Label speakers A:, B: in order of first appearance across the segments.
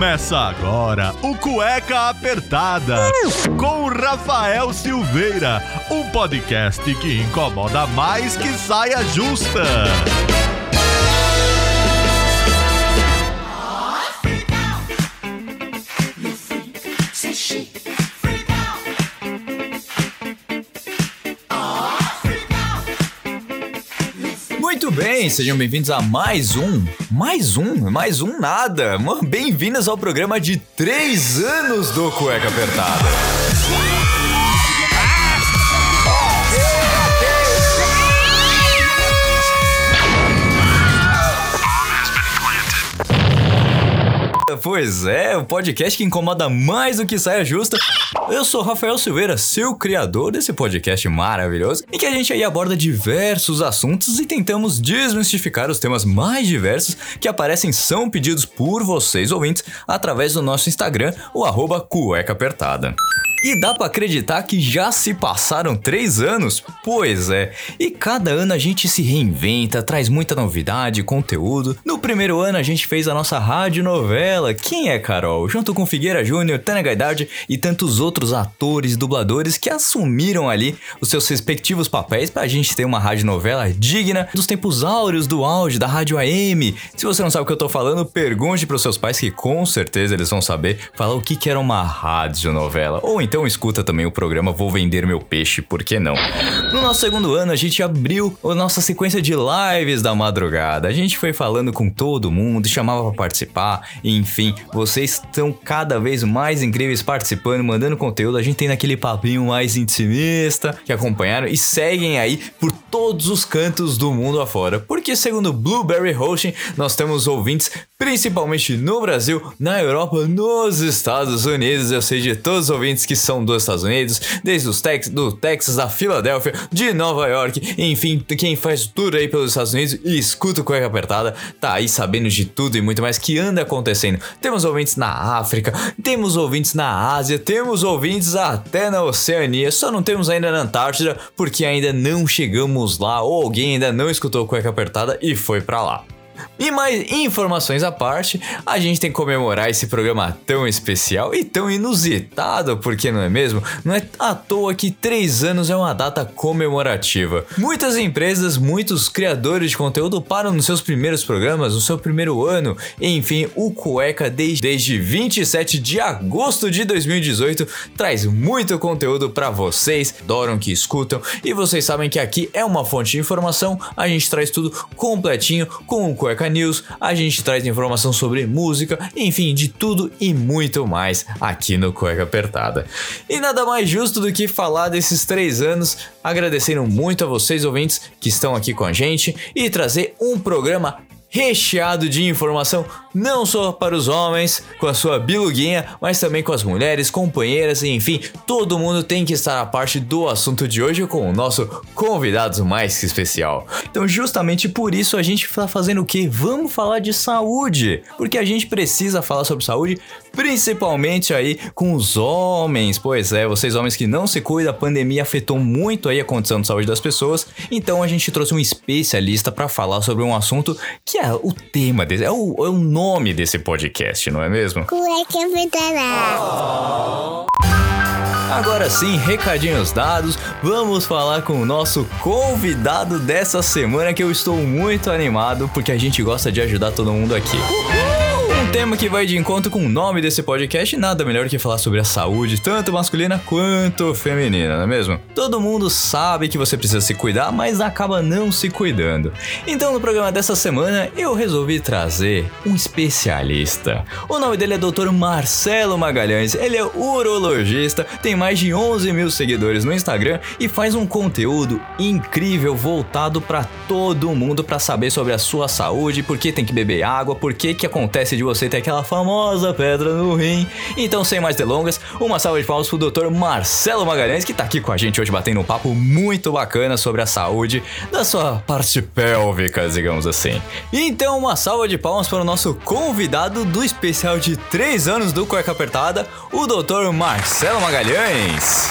A: Começa agora o Cueca Apertada com Rafael Silveira, um podcast que incomoda mais que saia justa.
B: Bem, sejam bem-vindos a mais um, mais um, mais um nada. Bem-vindos ao programa de três anos do Cueca Apertada. Pois é, o podcast que incomoda mais do que saia justa. Eu sou Rafael Silveira, seu criador desse podcast maravilhoso, em que a gente aí aborda diversos assuntos e tentamos desmistificar os temas mais diversos que aparecem são pedidos por vocês ouvintes através do nosso Instagram, o arroba cueca apertada. E dá para acreditar que já se passaram três anos? Pois é, e cada ano a gente se reinventa, traz muita novidade, conteúdo. No primeiro ano a gente fez a nossa rádio novela Quem é Carol? Junto com Figueira Júnior, Tânia Gaidard e tantos outros atores e dubladores que assumiram ali os seus respectivos papéis pra gente ter uma rádio novela digna dos tempos áureos do auge da rádio AM. Se você não sabe o que eu tô falando, pergunte pros seus pais que com certeza eles vão saber falar o que, que era uma rádio novela. Ou então escuta também o programa Vou Vender Meu Peixe, por que não? No nosso segundo ano, a gente abriu a nossa sequência de lives da madrugada. A gente foi falando com todo mundo, chamava para participar, enfim, vocês estão cada vez mais incríveis participando, mandando conteúdo. A gente tem naquele papinho mais intimista que acompanharam e seguem aí por todos os cantos do mundo afora. Porque, segundo Blueberry Hosting, nós temos ouvintes principalmente no Brasil, na Europa, nos Estados Unidos. Eu sei de todos os ouvintes que são dos Estados Unidos, desde os Tex, do Texas, da Filadélfia, de Nova York, enfim, quem faz tudo aí pelos Estados Unidos e escuta o Cueca Apertada, tá aí sabendo de tudo e muito mais que anda acontecendo. Temos ouvintes na África, temos ouvintes na Ásia, temos ouvintes até na Oceania, só não temos ainda na Antártida porque ainda não chegamos lá ou alguém ainda não escutou Cueca Apertada e foi para lá. E mais informações à parte, a gente tem que comemorar esse programa tão especial e tão inusitado, porque não é mesmo? Não é à toa que três anos é uma data comemorativa. Muitas empresas, muitos criadores de conteúdo param nos seus primeiros programas, no seu primeiro ano. Enfim, o Cueca, desde, desde 27 de agosto de 2018, traz muito conteúdo para vocês, adoram que escutam, e vocês sabem que aqui é uma fonte de informação, a gente traz tudo completinho com o Cueca Cueca News, a gente traz informação sobre música, enfim, de tudo e muito mais aqui no Cueca Apertada. E nada mais justo do que falar desses três anos, agradecendo muito a vocês ouvintes que estão aqui com a gente e trazer um programa recheado de informação, não só para os homens, com a sua biluguinha, mas também com as mulheres, companheiras, enfim, todo mundo tem que estar a parte do assunto de hoje com o nosso convidado mais que especial. Então, justamente por isso a gente está fazendo o que? Vamos falar de saúde, porque a gente precisa falar sobre saúde, principalmente aí com os homens. Pois é, vocês homens que não se cuidam, a pandemia afetou muito aí a condição de saúde das pessoas. Então a gente trouxe um especialista para falar sobre um assunto que é o tema é o, é o nome desse podcast, não é mesmo?
C: Cueca apertada.
B: Agora sim, recadinhos dados, vamos falar com o nosso convidado dessa semana que eu estou muito animado porque a gente gosta de ajudar todo mundo aqui. Um tema que vai de encontro com o nome desse podcast, nada melhor que falar sobre a saúde, tanto masculina quanto feminina, não é mesmo? Todo mundo sabe que você precisa se cuidar, mas acaba não se cuidando. Então, no programa dessa semana, eu resolvi trazer um especialista. O nome dele é Dr. Marcelo Magalhães, ele é urologista, tem mais de 11 mil seguidores no Instagram e faz um conteúdo incrível voltado para todo mundo para saber sobre a sua saúde, por que tem que beber água, por que que acontece de você ter aquela famosa pedra no rim. Então, sem mais delongas, uma salva de palmas pro Dr. Marcelo Magalhães, que tá aqui com a gente hoje batendo um papo muito bacana sobre a saúde da sua parte pélvica, digamos assim. Então, uma salva de palmas para o nosso convidado do especial de 3 anos do Cueca Apertada, o Dr. Marcelo Magalhães.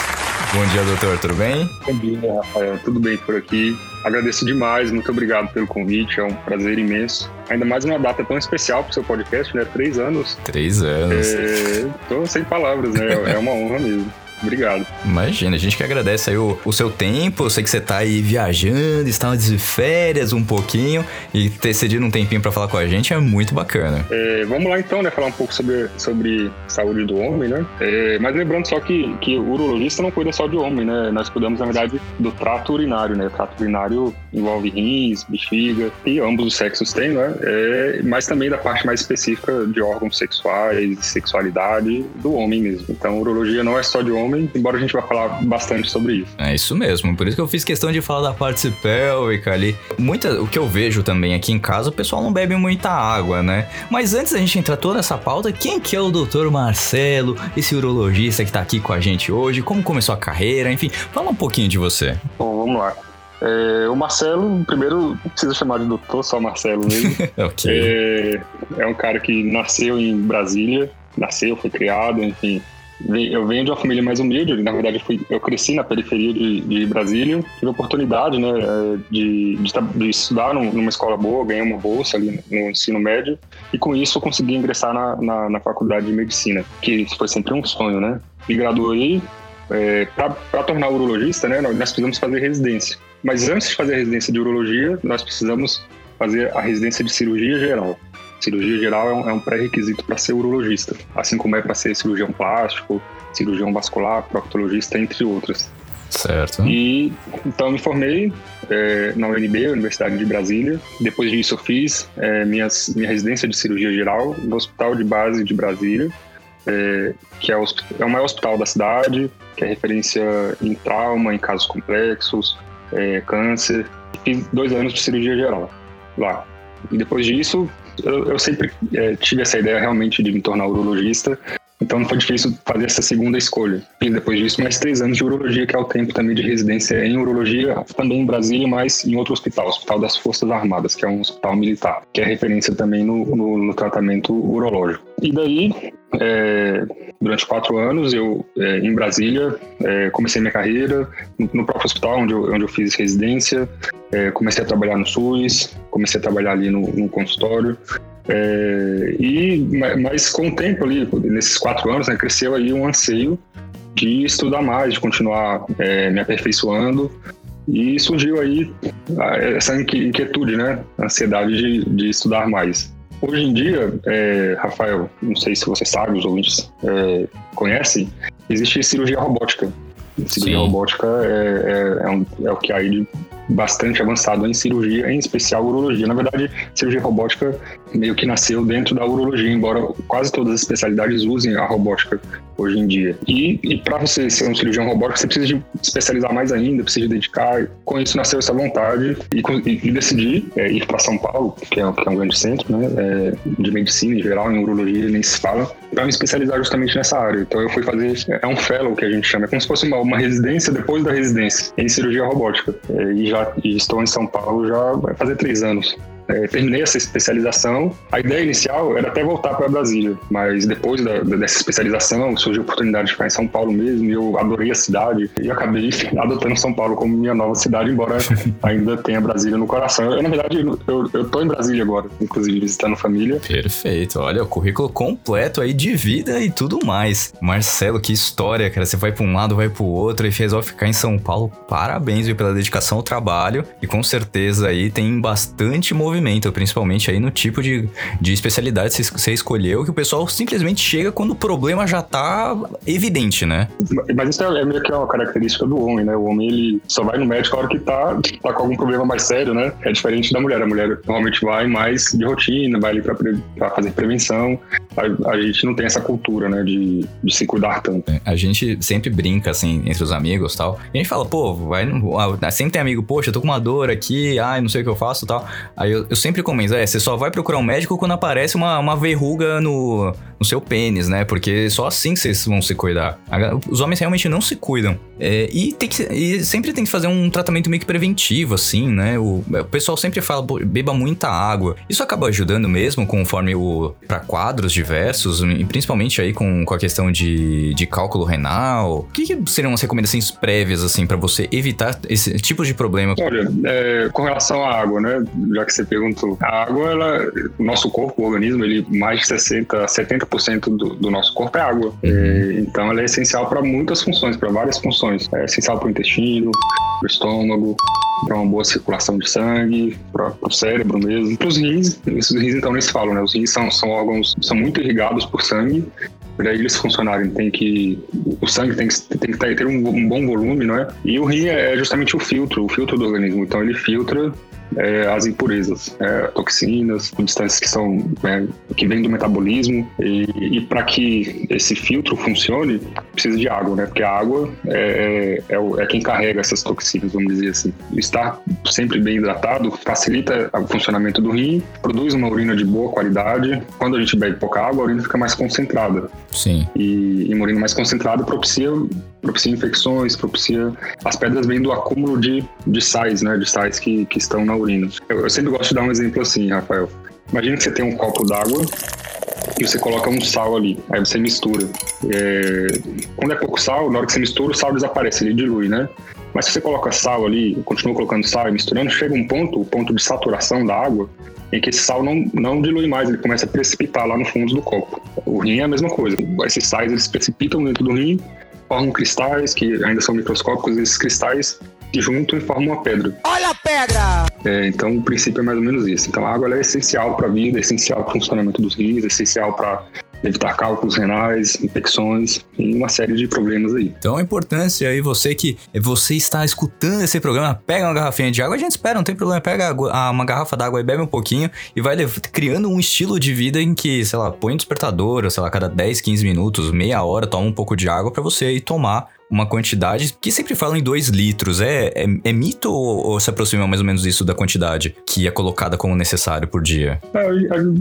B: Bom dia, doutor, tudo bem?
D: Bom dia, Rafael. Tudo bem por aqui?
C: Agradeço demais, muito obrigado pelo convite, é um prazer imenso. Ainda mais uma data tão especial para o seu podcast, né? Três anos.
B: Três anos.
C: É, sem palavras, né? É uma honra mesmo. Obrigado.
B: Imagina, a gente que agradece aí o, o seu tempo. Eu sei que você tá aí viajando, está de férias um pouquinho e ter cedido um tempinho para falar com a gente é muito bacana.
C: É, vamos lá então, né? Falar um pouco sobre, sobre saúde do homem, né? É, mas lembrando só que, que o urologista não cuida só de homem, né? Nós cuidamos, na verdade, do trato urinário, né? O trato urinário envolve rins, bexiga, e ambos os sexos têm, né? É, mas também da parte mais específica de órgãos sexuais, sexualidade do homem mesmo. Então, urologia não é só de homem homem, embora a gente vá falar bastante sobre isso.
B: É isso mesmo, por isso que eu fiz questão de falar da parte pélvica ali. Muita, o que eu vejo também aqui em casa, o pessoal não bebe muita água, né? Mas antes da gente entrar toda nessa pauta, quem que é o doutor Marcelo, esse urologista que tá aqui com a gente hoje? Como começou a carreira? Enfim, fala um pouquinho de você.
C: Bom, vamos lá. É, o Marcelo, primeiro, não precisa chamar de doutor, só Marcelo mesmo.
B: ok.
C: É, é um cara que nasceu em Brasília, nasceu, foi criado, enfim, eu venho de uma família mais humilde, na verdade eu, fui, eu cresci na periferia de, de, Brasília, tive a oportunidade né, é, de, de, de estudar numa escola boa, ganhei uma bolsa ali no ensino médio e com isso eu consegui ingressar na, na, na faculdade de medicina, que foi sempre um sonho, né? Me graduei, é, para tornar urologista, né, nós precisamos fazer residência. Mas antes de fazer a residência de urologia, nós precisamos fazer a residência de cirurgia geral. Cirurgia geral é um, é um pré-requisito para ser urologista, assim como é para ser cirurgião plástico, cirurgião vascular, proctologista, entre outras.
B: Certo.
C: E então eu me formei é, na UNB, Universidade de Brasília. Depois disso eu fiz é, minhas, minha residência de cirurgia geral no Hospital de Base de Brasília, é, que é o, é o maior hospital da cidade, que é referência em trauma, em casos complexos, é, câncer. Fiz dois anos de cirurgia geral lá. E depois disso eu, eu sempre é, tive essa ideia realmente de me tornar urologista, então não foi difícil fazer essa segunda escolha. E depois disso, mais três anos de urologia, que é o tempo também de residência em urologia, também em Brasília, mas em outro hospital, o Hospital das Forças Armadas, que é um hospital militar, que é referência também no, no, no tratamento urológico. E daí, é, durante quatro anos, eu, é, em Brasília, é, comecei minha carreira no, no, próprio hospital onde eu, onde eu fiz residência, é, comecei a trabalhar no SUS, comecei a trabalhar ali no, no consultório, é, e, mas com o tempo ali, nesses quatro anos, né, cresceu aí um anseio de estudar mais, de continuar é, me aperfeiçoando. E surgiu aí essa inquietude, né? Ansiedade de, de estudar mais. Hoje em dia, é, Rafael, não sei se você sabe, os ouvintes é, conhecem, existe cirurgia robótica. Cirurgia Sim. robótica é, é, é, um, é o que aí bastante avançado em cirurgia, em especial urologia. Na verdade, cirurgia robótica meio que nasceu dentro da urologia, embora quase todas as especialidades usem a robótica hoje em dia. E, e para você ser um cirurgião robótico, você precisa de especializar mais ainda, precisa de dedicar. Com isso nasceu essa vontade e, e, e decidi é, ir para São Paulo, que é, que é, um grande centro né, é, de medicina em geral, em urologia nem se fala, para me especializar justamente nessa área. Então eu fui fazer, é um fellow que a gente chama, é como se fosse uma, uma residência depois da residência em cirurgia robótica. É, e já e estou em São Paulo já vai fazer três anos é, terminei essa especialização. A ideia inicial era até voltar para Brasília, mas depois da, dessa especialização surgiu a oportunidade de ficar em São Paulo mesmo e eu adorei a cidade e acabei adotando São Paulo como minha nova cidade, embora ainda tenha Brasília no coração. Eu, na verdade, eu, eu tô em Brasília agora, inclusive visitando família.
B: Perfeito, olha, o currículo completo aí de vida e tudo mais. Marcelo, que história, cara. Você vai para um lado, vai para o outro e ao ficar em São Paulo. Parabéns viu, pela dedicação ao trabalho e com certeza aí tem bastante movimento movimento, principalmente aí no tipo de, de especialidade que você escolheu, que o pessoal simplesmente chega quando o problema já tá evidente, né?
C: Mas isso é meio que uma característica do homem, né? O homem, ele só vai no médico a hora que tá, tá com algum problema mais sério, né? É diferente da mulher. A mulher normalmente vai mais de rotina, vai ali pra, pra fazer prevenção. A, a, gente não tem essa cultura, né? De, de se cuidar tanto.
B: A gente sempre brinca, assim, entre os amigos tal. E a gente fala, pô, vai... Sempre tem amigo, poxa, eu tô com uma dor aqui, ai, não sei o que eu faço tal. Aí eu, eu sempre comento, é, você só vai procurar um médico quando aparece uma, uma verruga no, no seu pênis, né? Porque só assim vocês vão se cuidar. Os homens realmente não se cuidam. É, e, tem que, e sempre tem que fazer um tratamento meio que preventivo, assim, né? O, o pessoal sempre fala, beba muita água. Isso acaba ajudando mesmo, conforme o. para quadros diversos diversos, principalmente aí com, com a questão de, de cálculo renal. O que, que seriam as recomendações prévias, assim, para você evitar esse tipo de problema?
C: Olha, é, com relação à água, né? Já que você perguntou, a água, ela, o nosso corpo, o organismo, ele mais de 60, 70% do, do nosso corpo é água. Uhum. É, então, ela é essencial para muitas funções, para várias funções. É essencial para o intestino, para o estômago, para uma boa circulação de sangue, para o cérebro mesmo, para os rins. Esses rins então nem se falam, né? Os rins são, são órgãos são muito irrigados por sangue. Para eles funcionarem, tem que o sangue tem que, tem que ter um, bom volume, não é? E o rim é justamente o filtro, o filtro do organismo. Então ele filtra é, as impurezas, é, toxinas, substâncias que são é, que vêm do metabolismo e, e para que esse filtro funcione precisa de água, né? Porque a água é, é, é, é, quem carrega essas toxinas, vamos dizer assim. Estar sempre bem hidratado facilita o funcionamento do rim, produz uma urina de boa qualidade. Quando a gente bebe pouca água, a urina fica mais concentrada.
B: Sim.
C: E, e uma urina mais concentrada propicia propicia infecções, propicia. As pedras vêm do acúmulo de, de sais, né? De sais que, que estão na urina. Eu, eu sempre gosto de dar um exemplo assim, Rafael. Imagina que você tem um copo d'água e você coloca um sal ali, aí você mistura. É... Quando é pouco sal, na hora que você mistura, o sal desaparece, ele dilui, né? Mas se você coloca sal ali, continua colocando sal e misturando, chega um ponto, o ponto de saturação da água, em que esse sal não, não dilui mais, ele começa a precipitar lá no fundo do copo. O rim é a mesma coisa. Esses sais eles precipitam dentro do rim formam cristais que ainda são microscópicos, esses cristais se juntam e formam uma pedra.
D: Olha a pedra!
C: É, então, o princípio é mais ou menos isso. Então, a água é essencial para a vida, é essencial para o funcionamento dos rins, é essencial para evitar cálculos renais, infecções e uma série de problemas aí.
B: Então a importância aí, você que você está escutando esse programa, pega uma garrafinha de água, a gente espera, não tem problema, pega uma garrafa d'água e bebe um pouquinho e vai criando um estilo de vida em que, sei lá, põe um despertador, sei lá, cada 10, 15 minutos, meia hora, toma um pouco de água para você ir tomar uma quantidade que sempre falam em 2 litros. É, é, é mito ou, ou, se aproxima mais ou menos isso da quantidade que é colocada como necessário por dia?
C: É,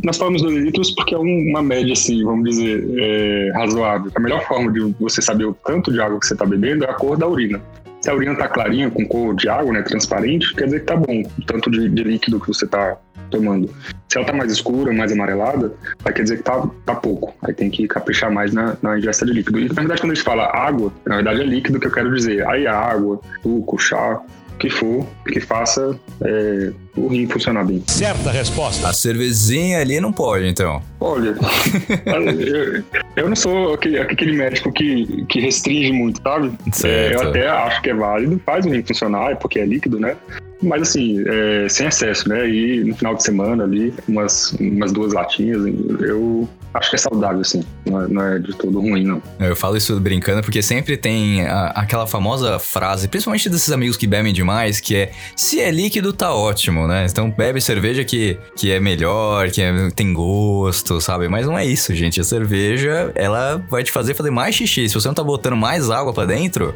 C: nós falamos 2 litros porque é uma média, assim, vamos dizer, é, razoável. A melhor forma de você saber o tanto de água que você está bebendo é a cor da urina. Se a urina tá clarinha, com cor de água, né, transparente, quer dizer que tá bom, o tanto de, de líquido que você tá tomando. Se ela tá mais escura, mais amarelada, vai quer dizer que tá, tá pouco. Aí tem que caprichar mais na, na ingesta de líquido. E na verdade, quando a gente fala água, na verdade é líquido que eu quero dizer. Aí água, suco, chá, que for, que faça é, o rim funcionar bem.
D: Certa resposta.
B: A cervezinha ali não pode, então.
C: Olha, eu, eu, não sou aquele, aquele, médico que, que restringe muito, sabe? É, eu até acho que é válido, faz o rim funcionar, é porque é líquido, né? Mas assim, é, sem excesso, né? E no final de semana ali, umas, umas duas latinhas, eu acho que é saudável, assim. Não é, não é, de todo ruim, não.
B: Eu falo isso brincando porque sempre tem a, aquela famosa frase, principalmente desses amigos que bebem demais, que é se é líquido, tá ótimo, né? Então bebe cerveja que, que é melhor, que é, tem gosto, sabe? Mas não é isso, gente. A cerveja, ela vai te fazer fazer mais xixi. Se você não tá botando mais água para dentro.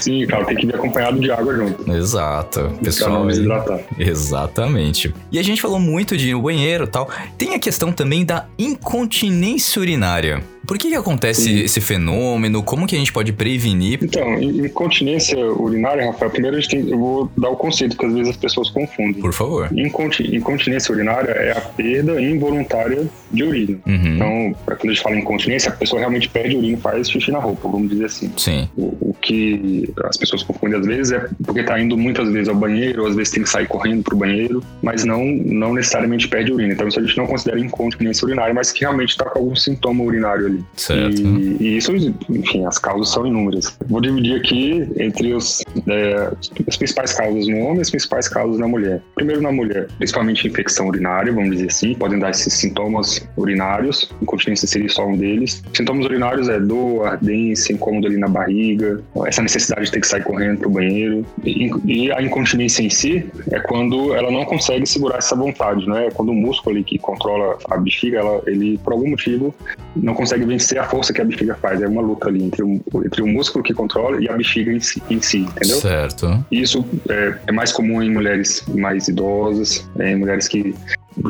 C: Sim, cara, tem que vir acompanhado de água junto.
B: Exato. Pessoal. Pra não
C: desidratar.
B: Exatamente. E a gente falou muito de ir no banheiro e tal. Tem a questão também da incontinência incontinência urinária. Por que, que acontece Sim. esse fenômeno? Como que a gente pode prevenir?
C: Então, incontinência urinária, Rafael, primeiro a gente tem, eu vou dar o conceito que às vezes as pessoas confundem.
B: Por favor.
C: incontinência urinária é a perda involuntária de urina. Uhum. Então, quando a gente fala incontinência, a pessoa realmente perde urina e faz xixi na roupa, vamos dizer assim.
B: Sim.
C: O, o que as pessoas confundem às vezes é porque está indo muitas vezes ao banheiro, ou às vezes tem que sair correndo para o banheiro, mas não, não necessariamente perde urina. Então, isso a gente não considera incontinência urinária, mas que realmente está com algum sintoma urinário ali.
B: Certo.
C: E, e, isso, enfim, as causas são inúmeras. Vou dividir aqui entre os, é, as principais causas no homem e as principais causas na mulher. Primeiro na mulher, principalmente infecção urinária, vamos dizer assim, podem dar esses sintomas urinários, incontinência seria só um deles. Sintomas urinários é dor, ardência, incômodo ali na barriga, essa necessidade de ter que sair correndo para o banheiro. E, e, a incontinência em si é quando ela não consegue segurar essa vontade, né? É quando o músculo ali que controla a bexiga, ela, ele por algum motivo não consegue vencer a força que a bexiga faz. É uma luta ali entre o, entre o músculo que controla e a bexiga em si, em si entendeu?
B: Certo.
C: Isso é, é mais comum em mulheres mais idosas, é, em mulheres que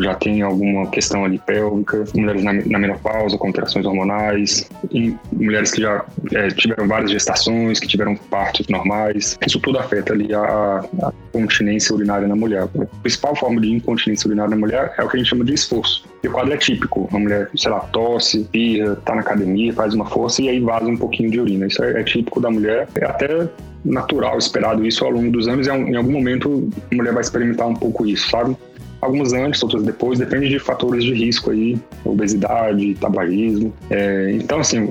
C: já têm alguma questão ali pélvica, mulheres na, na menopausa, com alterações hormonais, mulheres que já é, tiveram várias gestações, que tiveram partos normais. Isso tudo afeta ali a, a continência urinária na mulher. A principal forma de incontinência urinária na mulher é o que a gente chama de esforço. E o quadro é típico. A mulher, sei lá, tosse, pirra, tá na academia, faz uma força e aí vaza um pouquinho de urina. Isso é, é típico da mulher. É até natural, esperado isso ao longo dos anos. Em algum momento a mulher vai experimentar um pouco isso, sabe? Algumas antes, outras depois, depende de fatores de risco aí, obesidade, tabagismo. É, então, assim,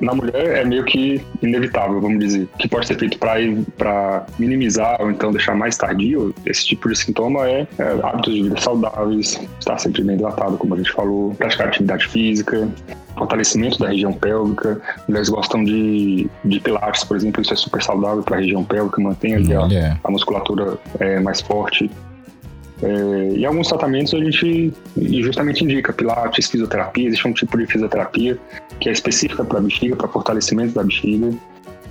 C: na mulher é meio que inevitável, vamos dizer. O que pode ser feito para minimizar ou então deixar mais tardio esse tipo de sintoma é, é, hábitos de vida saudáveis, estar sempre bem hidratado, como a gente falou, praticar atividade física, fortalecimento da região pélvica. Mulheres gostam de, de pilates, por exemplo, isso é super saudável para a região pélvica, mantém ali a, a musculatura é, mais forte. É, e alguns tratamentos a gente justamente indica pilates, fisioterapia, existe um tipo de fisioterapia que é específica para a bexiga, para fortalecimento da bexiga.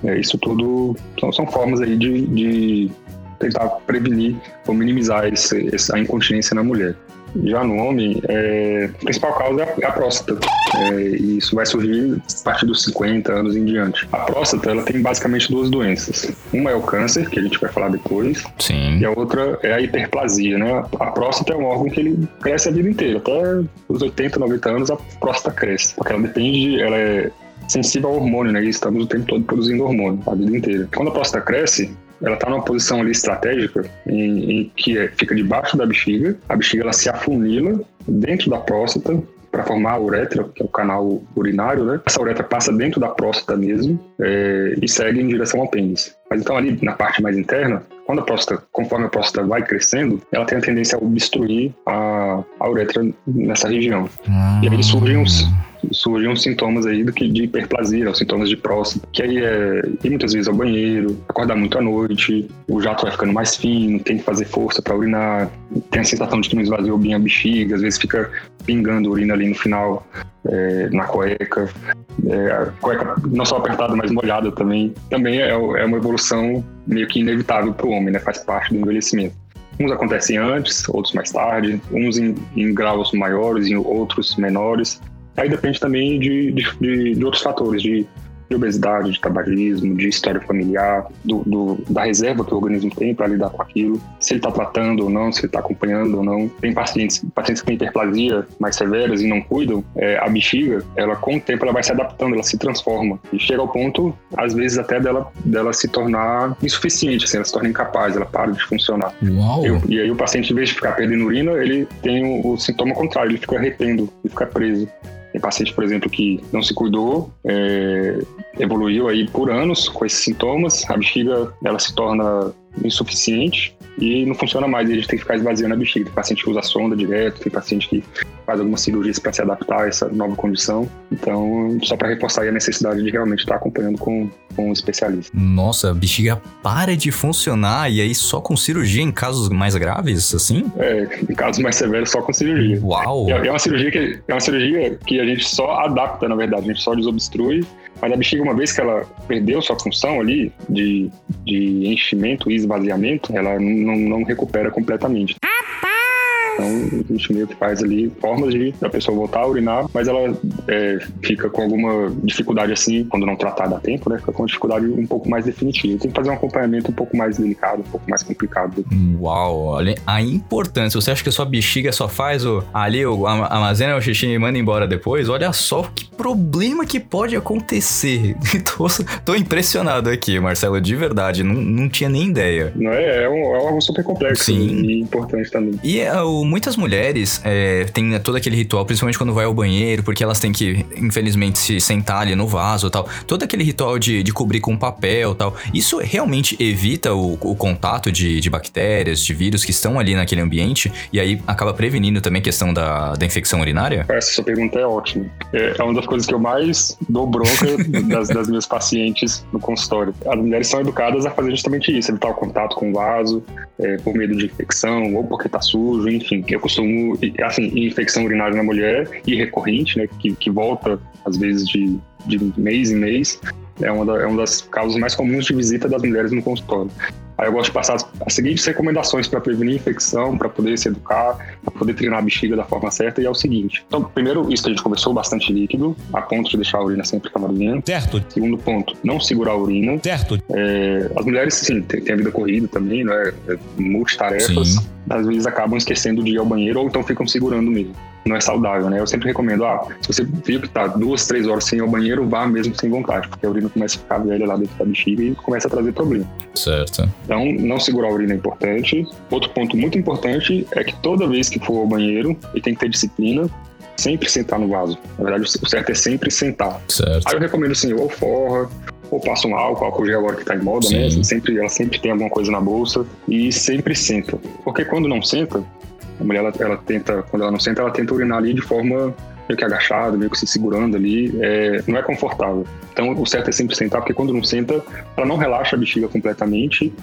C: É, isso tudo são, são formas aí de, de, tentar prevenir ou minimizar esse, essa incontinência na mulher. Já no homem, é, a principal causa é a próstata. É, e isso vai surgir a partir dos 50 anos em diante. A próstata, ela tem basicamente duas doenças. Uma é o câncer, que a gente vai falar depois.
B: Sim.
C: E a outra é a hiperplasia, né? A próstata é um órgão que ele cresce a vida inteira. Até os 80, 90 anos, a próstata cresce. Porque ela depende, ela é sensível ao hormônio, né? E estamos o tempo todo produzindo hormônio a vida inteira. Quando a próstata cresce, ela está numa posição ali estratégica em, em que é, fica debaixo da bexiga, a bexiga ela se afunila dentro da próstata para formar a uretra, que é o canal urinário, né? Essa uretra passa dentro da próstata mesmo é, e segue em direção ao pênis. Mas então ali na parte mais interna, quando a próstata, conforme a próstata vai crescendo, ela tem a tendência a obstruir a, a uretra nessa região. Ah. E aí surgem os uns sintomas aí do que de hiperplasia, os sintomas de próstata, que aí é ir muitas vezes ao banheiro, acordar muito à noite, o jato vai ficando mais fino, tem que fazer força para urinar, tem a sensação de que não esvaziou bem a bexiga, às vezes fica pingando urina ali no final, é, na cueca. É, a cueca não só apertada, mas molhada também. Também é, é uma evolução meio que inevitável para o homem, né? Faz parte do envelhecimento. Uns acontecem antes, outros mais tarde, uns em, em graus maiores e outros menores. Aí depende também de, de, de outros fatores, de de obesidade, de tabagismo, de história familiar, do, do da reserva que o organismo tem para lidar com aquilo, se ele está tratando ou não, se ele está acompanhando ou não. Tem pacientes, pacientes com hiperplasia mais severas e não cuidam, é, a bexiga, ela com o tempo ela vai se adaptando, ela se transforma e chega ao ponto, às vezes até dela, dela se tornar insuficiente, assim, ela se torna incapaz, ela para de funcionar.
B: Uau.
C: e aí o paciente, em vez de ficar perdendo urina, ele tem o, o sintoma contrário, ele fica retendo, ele fica preso. Tem paciente, por exemplo, que não se cuidou, é, evoluiu aí por anos com esses sintomas, a bexiga ela se torna insuficiente e não funciona mais. E a gente tem que ficar esvaziando a bexiga. Tem paciente que usa sonda direto, tem paciente que faz algumas cirurgias para se adaptar a essa nova condição. Então, só para reforçar a necessidade de realmente estar acompanhando com, com um especialista.
B: Nossa, a bexiga para de funcionar e aí só com cirurgia em casos mais graves, assim?
C: É, em casos mais severos, só com cirurgia.
B: Uau!
C: É, é uma cirurgia que é uma cirurgia que a gente só adapta, na verdade, a gente só desobstrui mas a bexiga, uma vez que ela perdeu sua função ali de, de enchimento e esvaziamento, ela não, não recupera completamente. Então, a gente meio que faz ali formas de a pessoa voltar a urinar, mas ela é, fica com alguma dificuldade assim, quando não tratada a tempo, né? Fica com uma dificuldade um pouco mais definitiva. Tem que fazer um acompanhamento um pouco mais delicado, um pouco mais complicado.
B: Uau, olha a importância. Você acha que a sua bexiga só faz o ali, o armazena o xixi e manda embora depois? Olha só que problema que pode acontecer. tô, tô impressionado aqui, Marcelo, de verdade. Não, não tinha nem ideia.
C: Não é? É, um, é algo super complexo Sim. e importante também.
B: E é, o muitas mulheres é, têm todo aquele ritual, principalmente quando vai ao banheiro, porque elas têm que, infelizmente, se sentar ali no vaso tal. Todo aquele ritual de, de cobrir com papel tal. Isso realmente evita o, o contato de, de, bactérias, de vírus que estão ali naquele ambiente e aí acaba prevenindo também a questão da, da infecção urinária?
C: Essa sua pergunta é ótima. É, é uma das coisas que eu mais dou bronca das, das minhas pacientes no consultório. As mulheres são educadas a fazer justamente isso, evitar o contato com o vaso, é, por medo de infecção ou porque tá sujo, enfim enfim, eu costumo, assim, infecção urinária na mulher e recorrente, né, que, que volta às vezes de, de mês em mês, é uma, da, é uma das causas mais comuns de visita das mulheres no consultório. Aí eu gosto de passar as seguintes recomendações para prevenir infecção, para poder se educar, para poder treinar a bexiga da forma certa. E é o seguinte: então, primeiro, isso que a gente conversou, bastante líquido, a ponto de deixar a urina sempre camarolinha.
D: Certo.
C: Segundo ponto, não segurar a urina.
D: Certo.
C: É, as mulheres, sim, tem, a vida corrida também, né? É, multitarefas. Sim. Às vezes acabam esquecendo de ir ao banheiro ou então ficam segurando mesmo não é saudável, né? Eu sempre recomendo, ah, se você viu que tá duas, três horas sem ir ao banheiro, vá mesmo sem vontade, porque a urina começa a ficar velha lá dentro da bexiga e começa a trazer problema.
B: Certo.
C: Então, não segurar a urina é importante. Outro ponto muito importante é que toda vez que for ao banheiro, e tem que ter disciplina, sempre sentar no vaso. Na verdade, o certo é sempre sentar.
B: Certo.
C: Aí eu recomendo assim, ou forra, ou passa um álcool, álcool gel agora que tá em moda, né? Sim. né? Sempre, ela sempre tem alguma coisa na bolsa e sempre senta. Porque quando não senta, a mulher, ela, ela, tenta, quando ela não senta, ela tenta urinar ali de forma meio que agachada, meio que se segurando ali. É, não é confortável. Então, o certo é sempre sentar, porque quando não senta, ela não relaxa a bexiga completamente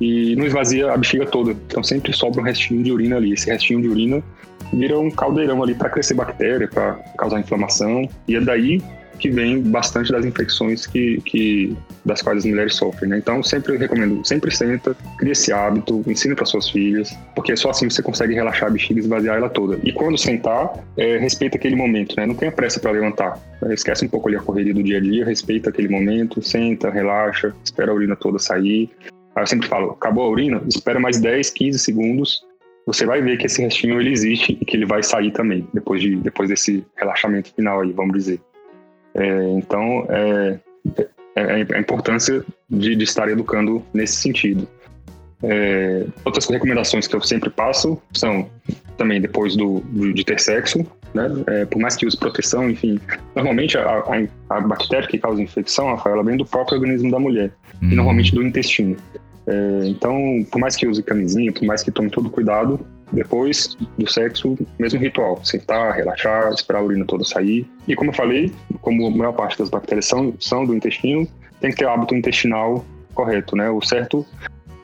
C: e não esvazia a bexiga toda. Então, sempre sobra um restinho de urina ali. Esse restinho de urina vira um caldeirão ali para crescer bactéria, para causar inflamação. E é daí que vem bastante das infecções que, que das quais as mulheres sofrem, né? Então, sempre recomendo, sempre senta, cria esse hábito, ensine para suas filhas, porque só assim você consegue relaxar a bexiga e esvaziar ela toda. E quando sentar, é, respeita aquele momento, né? Não tenha pressa para levantar. Esquece um pouco ali a correria do dia a dia, respeita aquele momento, senta, relaxa, espera a urina toda sair. Aí eu sempre falo, acabou a urina? Espera mais 10, 15 segundos você vai ver que esse restinho ele existe e que ele vai sair também depois de depois desse relaxamento final aí, vamos dizer. É, então, é, é, é, a importância de, de, estar educando nesse sentido. É, outras recomendações que eu sempre passo são também depois do, do de ter sexo, né? É, por mais que use proteção, enfim, normalmente a, a, a, bactéria que causa infecção, Rafael, ela vem do próprio organismo da mulher e uhum. normalmente do intestino. É, então, por mais que use camisinha, por mais que tome todo cuidado, depois do sexo, mesmo ritual, sentar, relaxar, esperar a urina toda sair. E como eu falei, como a maior parte das bactérias são, são do intestino, tem que ter o hábito intestinal correto, né? O certo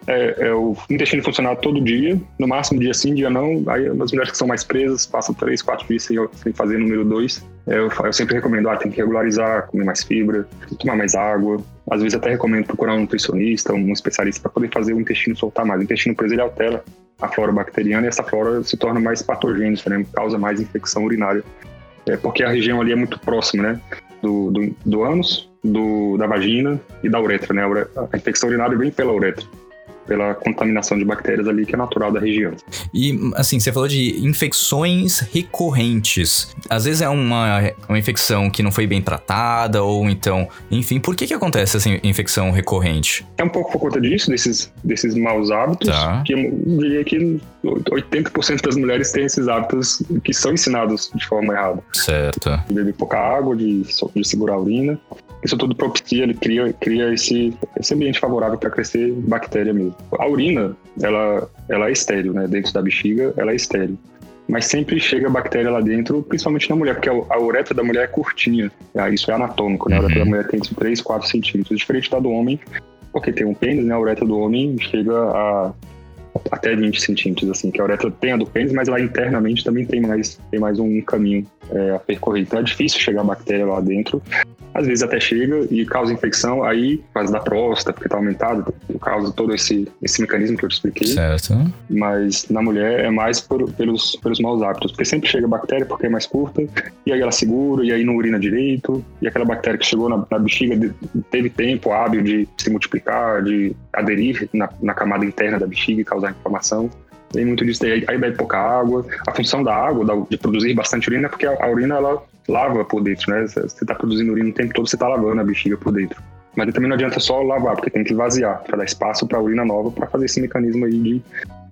C: é, é, o intestino funcionar todo dia, no máximo dia sim, dia não. Aí as mulheres que são mais presas passam três, quatro dias sem, sem fazer número dois. É, eu, eu, sempre recomendo, ah, tem que regularizar, comer mais fibra, tomar mais água. Às vezes até recomendo procurar um nutricionista, um especialista para poder fazer o intestino soltar mais. O intestino preso ele altera a flora bacteriana e essa flora se torna mais patogênica, né? causa mais infecção urinária. É porque a região ali é muito próxima, né? Do, do, do ânus, do, da vagina e da uretra, né? A infecção urinária vem pela uretra pela contaminação de bactérias ali que é natural da região.
B: E, assim, você falou de infecções recorrentes. Às vezes é uma, uma infecção que não foi bem tratada, ou então, enfim, por que que acontece essa infecção recorrente?
C: É um pouco por conta disso, desses, desses maus hábitos, tá. que eu diria que 80% das mulheres têm esses hábitos que são ensinados de forma errada.
B: Certo.
C: De beber pouca água, de, de segurar a urina. Isso tudo propicia, ele cria, cria esse, esse ambiente favorável para crescer bactéria mesmo. A urina, ela, ela é estéreo, né? Dentro da bexiga, ela é estéreo. Mas sempre chega bactéria lá dentro, principalmente na mulher, porque a uretra da mulher é curtinha. Ah, isso é anatômico, né? A uretra da uhum. mulher tem entre 3 e 4 centímetros. Diferente da do homem, porque tem um pênis, né? A uretra do homem chega a até 20 centímetros, assim, que a uretra tem a do pênis, mas lá internamente também tem mais, tem mais um caminho é, a percorrer. Então é difícil chegar a bactéria lá dentro. Às vezes até chega e causa infecção, aí, por causa da próstata, porque tá aumentado, causa todo esse, esse mecanismo que eu te expliquei.
B: Certo.
C: Mas na mulher é mais por, pelos, pelos maus hábitos, porque sempre chega a bactéria porque é mais curta, e aí ela segura, e aí não urina direito, e aquela bactéria que chegou na, na bexiga teve tempo hábil de se multiplicar, de aderir na, na camada interna da bexiga e causar inflamação. Tem muito disso aí, bebe pouca água. A função da água, de produzir bastante urina, é porque a, urina ela lava por dentro, né? Você está produzindo urina o tempo todo, você está lavando a bexiga por dentro. Mas também não adianta só lavar, porque tem que vaziar, para dar espaço para a urina nova, para fazer esse mecanismo aí de,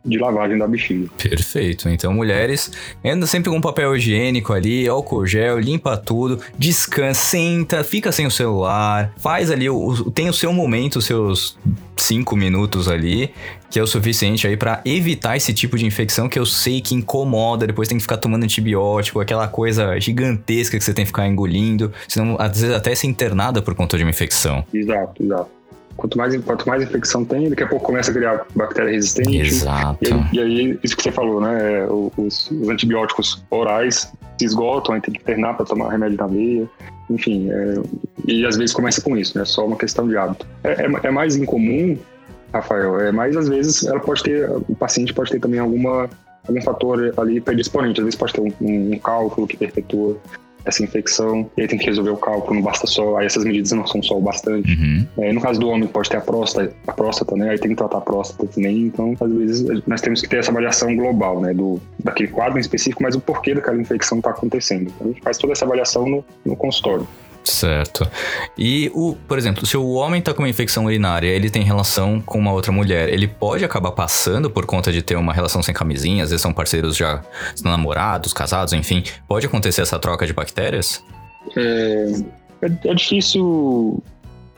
C: de lavagem da bexiga.
B: Perfeito. Então, mulheres, anda sempre com papel higiênico ali, álcool gel, limpa tudo, descansa, senta, fica sem o celular, faz ali, o, tem o seu momento, os seus cinco minutos ali, que é o suficiente aí para evitar esse tipo de infecção que eu sei que incomoda, depois tem que ficar tomando antibiótico, aquela coisa gigantesca que você tem que ficar engolindo, senão às vezes até ser internada por conta de uma infecção.
C: Exato, exato. Quanto mais, quanto mais infecção tem, daqui a pouco começa a criar bactéria resistente.
B: Exato.
C: E, e aí, isso que você falou, né? Os, os antibióticos orais se esgotam, aí tem que internar para tomar remédio na veia. Enfim, é, e às vezes começa com isso, né? Só uma questão de hábito. É, é, é mais incomum, Rafael, é mais às vezes ela pode ter, o paciente pode ter também alguma algum fator ali predisponente. Às vezes pode ter um, um cálculo que perpetua essa infecção, e aí tem que resolver o cálculo, não basta só, aí essas medidas não são só o bastante.
B: Uhum.
C: É, no caso do homem, pode ter a próstata, a próstata, né? Aí tem que tratar a próstata também, então às vezes nós temos que ter essa avaliação global, né? Do, daquele quadro em específico, mas o porquê daquela infecção está acontecendo. Então, a gente faz toda essa avaliação no, no consultório.
B: Certo. E, o, por exemplo, se o homem tá com uma infecção urinária ele tem relação com uma outra mulher, ele pode acabar passando por conta de ter uma relação sem camisinha, às vezes são parceiros já namorados, casados, enfim. Pode acontecer essa troca de bactérias?
C: É, é, é difícil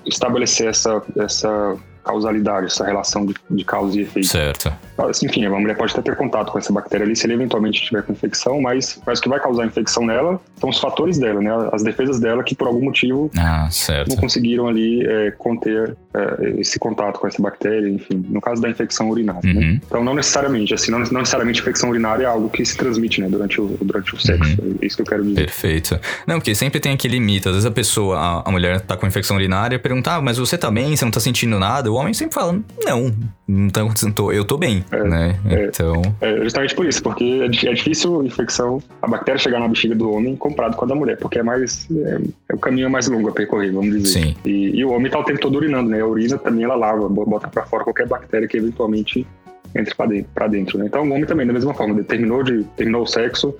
C: estabelecer essa, essa causalidade, essa relação de, de causa e efeito.
B: Certo.
C: Assim, enfim, a mulher pode até ter contato com essa bactéria ali se ele eventualmente tiver com infecção, mas, mas o que vai causar infecção nela são os fatores dela, né? As defesas dela que por algum motivo
B: ah, não
C: conseguiram ali é, conter é, esse contato com essa bactéria, enfim, no caso da infecção urinária. Né? Uhum. Né? Então, não necessariamente, assim, não, não, necessariamente infecção urinária é algo que se transmite, né, durante o, durante o sexo. Uhum. É isso que eu quero dizer.
B: Perfeito. Não, porque sempre tem aquele mito, às vezes a pessoa, a, a mulher tá com infecção urinária, pergunta, ah, mas você tá bem, você não tá sentindo nada? O homem sempre fala, não, não tá acontecendo, eu tô bem,
C: é,
B: né?
C: É,
B: então...
C: É justamente por isso, porque é, é difícil a infecção, a bactéria chegar na bexiga do homem comparado com a da mulher, porque é mais, é, é o caminho mais longo a percorrer, vamos dizer.
B: Sim.
C: E, e o homem tá o tempo todo urinando, né? A urina também ela lava, bota para fora qualquer bactéria que eventualmente entre para dentro, pra dentro né? Então o homem também, da mesma forma, terminou, de, terminou o sexo,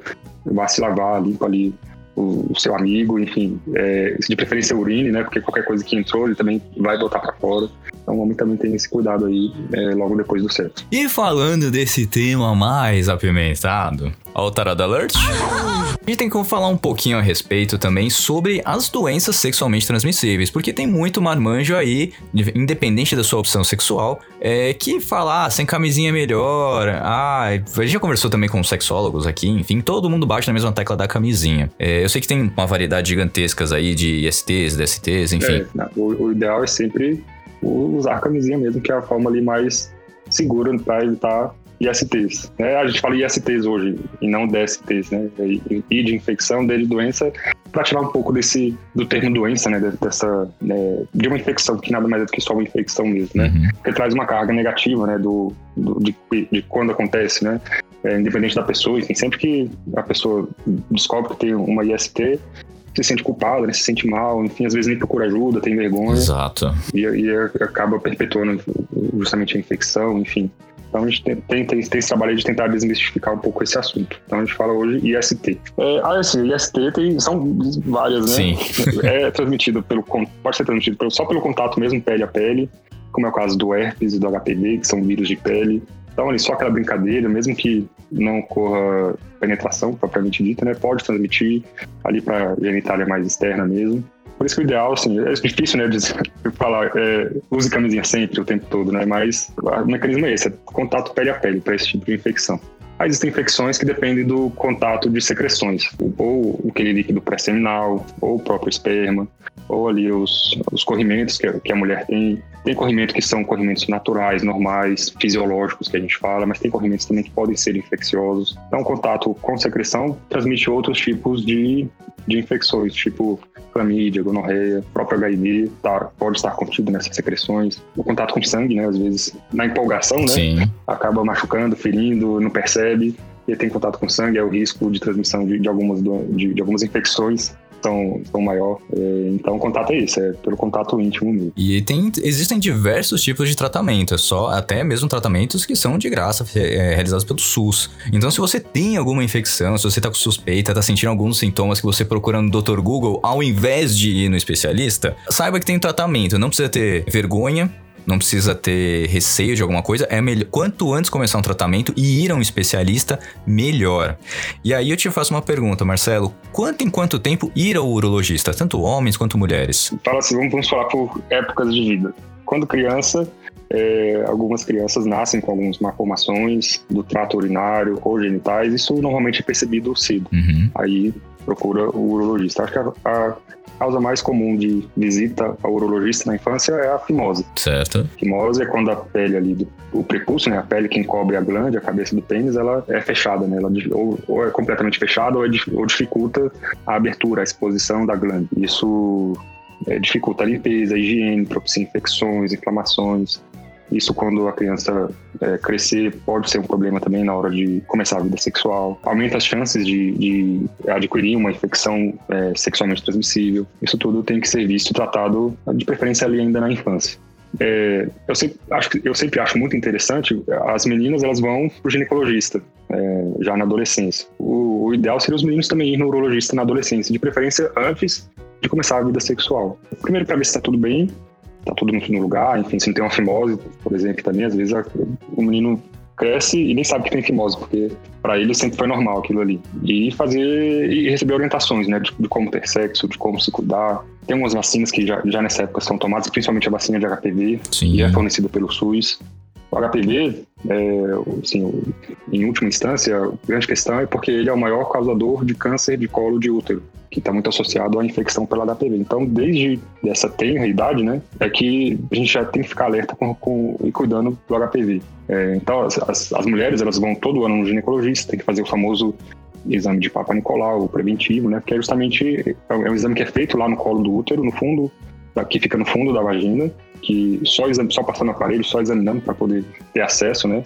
C: vai se lavar, limpa ali o, seu amigo, enfim, é, de preferência urine, né? Porque qualquer coisa que entrou ele também vai botar para fora. Então o homem também tem esse cuidado aí é, logo depois do sexo.
B: E falando desse tema mais apimentado, Alterado Alert? A gente tem que falar um pouquinho a respeito também sobre as doenças sexualmente transmissíveis, porque tem muito marmanjo aí, independente da sua opção sexual, é, que fala, ah, sem camisinha é melhor, ah, a gente já conversou também com sexólogos aqui, enfim, todo mundo bate na mesma tecla da camisinha. É, eu sei que tem uma variedade gigantesccas aí de ISTs, DSTs, enfim.
C: É, não, o, o ideal é sempre usar a camisinha mesmo, que é a forma ali mais segura para evitar ISTs. Né? A gente fala ISTs hoje e não DSTs, né? I de infecção, D de doença, para tirar um pouco desse do termo doença, né? Dessa né? de uma infecção que nada mais é do que só uma infecção mesmo, né? Uhum. Porque traz uma carga negativa, né? Do, do de, de, quando acontece, né? É, independente da pessoa, enfim, sempre que a pessoa descobre que tem uma IST, se sente culpado, né? se sente mal, enfim, às vezes nem procura ajuda, tem vergonha.
B: Exato.
C: E, e acaba perpetuando justamente a infecção, enfim. Então a gente tem, tem, tem, esse trabalho de tentar desmistificar um pouco esse assunto. Então a gente fala hoje IST. É, ah, assim, IST tem, são várias, né?
B: Sim.
C: É transmitido pelo. Pode ser transmitido pelo, só pelo contato mesmo, pele a pele, como é o caso do herpes e do HPV, que são vírus de pele. Então, ali, só aquela brincadeira, mesmo que não ocorra penetração propriamente dita, né? Pode transmitir ali para genitália mais externa mesmo. Por isso que o ideal, assim, é difícil, né, de falar, é, use camisinha sempre, o tempo todo, né? Mas o mecanismo é esse, é contato pele a pele para esse tipo de infecção. Aí existem infecções que dependem do contato de secreções, ou aquele líquido pré-seminal, ou o próprio esperma, ou ali os, os corrimentos que, que a mulher tem. Tem corrimentos que são corrimentos naturais, normais, fisiológicos que a gente fala, mas tem corrimentos também que podem ser infecciosos. Então, o contato com secreção transmite outros tipos de, de infecções, tipo clamídia, gonorreia, próprio HIV, tá, pode estar contido nessas secreções. O contato com sangue, né, às vezes, na empolgação, né,
B: Sim.
C: acaba machucando, ferindo, não percebe, e tem contato com sangue, é o risco de transmissão de, de algumas, de, de algumas infecções tão, tão maior. É, então o contato é isso, é pelo contato íntimo mesmo.
B: E tem, existem diversos tipos de tratamento, é só até mesmo tratamentos que são de graça, é, realizados pelo SUS. Então se você tem alguma infecção, se você tá com suspeita, tá sentindo alguns sintomas que você procura no Dr. Google, ao invés de ir no especialista, saiba que tem tratamento, não precisa ter vergonha, não precisa ter receio de alguma coisa. É melhor. Quanto antes começar um tratamento e ir a um especialista, melhor. E aí eu te faço uma pergunta, Marcelo: quanto em quanto tempo ir ao urologista, tanto homens quanto mulheres?
C: Fala assim, vamos falar por épocas de vida. Quando criança, é, algumas crianças nascem com algumas malformações do trato urinário ou genitais. Isso normalmente é percebido cedo.
B: Uhum.
C: Aí procura o urologista. Acho que a, a causa mais comum de visita ao urologista na infância é a fimose.
B: Certo.
C: Fimose é quando a pele ali, do, o prepúcio, né, a pele que encobre a glande, a cabeça do pênis, ela é fechada, né, ela ou, ou é completamente fechada ou, é, ou dificulta a abertura, a exposição da glande. Isso é, dificulta a limpeza, a higiene, propicia infecções, inflamações. Isso, quando a criança é, crescer, pode ser um problema também na hora de começar a vida sexual. Aumenta as chances de, de adquirir uma infecção é, sexualmente transmissível. Isso tudo tem que ser visto tratado, de preferência ali ainda na infância. É, eu, sempre acho, eu sempre acho muito interessante, as meninas elas vão para o ginecologista é, já na adolescência. O, o, ideal seria os meninos também ir no urologista na adolescência, de preferência antes de começar a vida sexual. Primeiro para ver se está tudo bem, tá tudo no lugar, enfim, se não tem uma fimose, por exemplo, também, às vezes a, o menino cresce e nem sabe que tem fimose, porque para ele sempre foi normal aquilo ali. E fazer e receber orientações, né, de, de, como ter sexo, de como se cuidar. Tem umas vacinas que já, já nessa época são tomadas, principalmente a vacina de HPV, Sim. que é fornecida pelo SUS. O HPV, é, assim, em última instância, a grande questão é porque ele é o maior causador de câncer de colo de útero, que está muito associado à infecção pelo HPV. Então, desde essa tenra idade, né, é que a gente já tem que ficar alerta com, com e cuidando do HPV. É, então, as, as mulheres, elas vão todo ano no ginecologista, tem que fazer o famoso exame de Papa Nicolau, preventivo, né, que é justamente é um exame que é feito lá no colo do útero, no fundo, que fica no fundo da vagina, que só, exame, só passando aparelho, só examinando para poder ter acesso, né?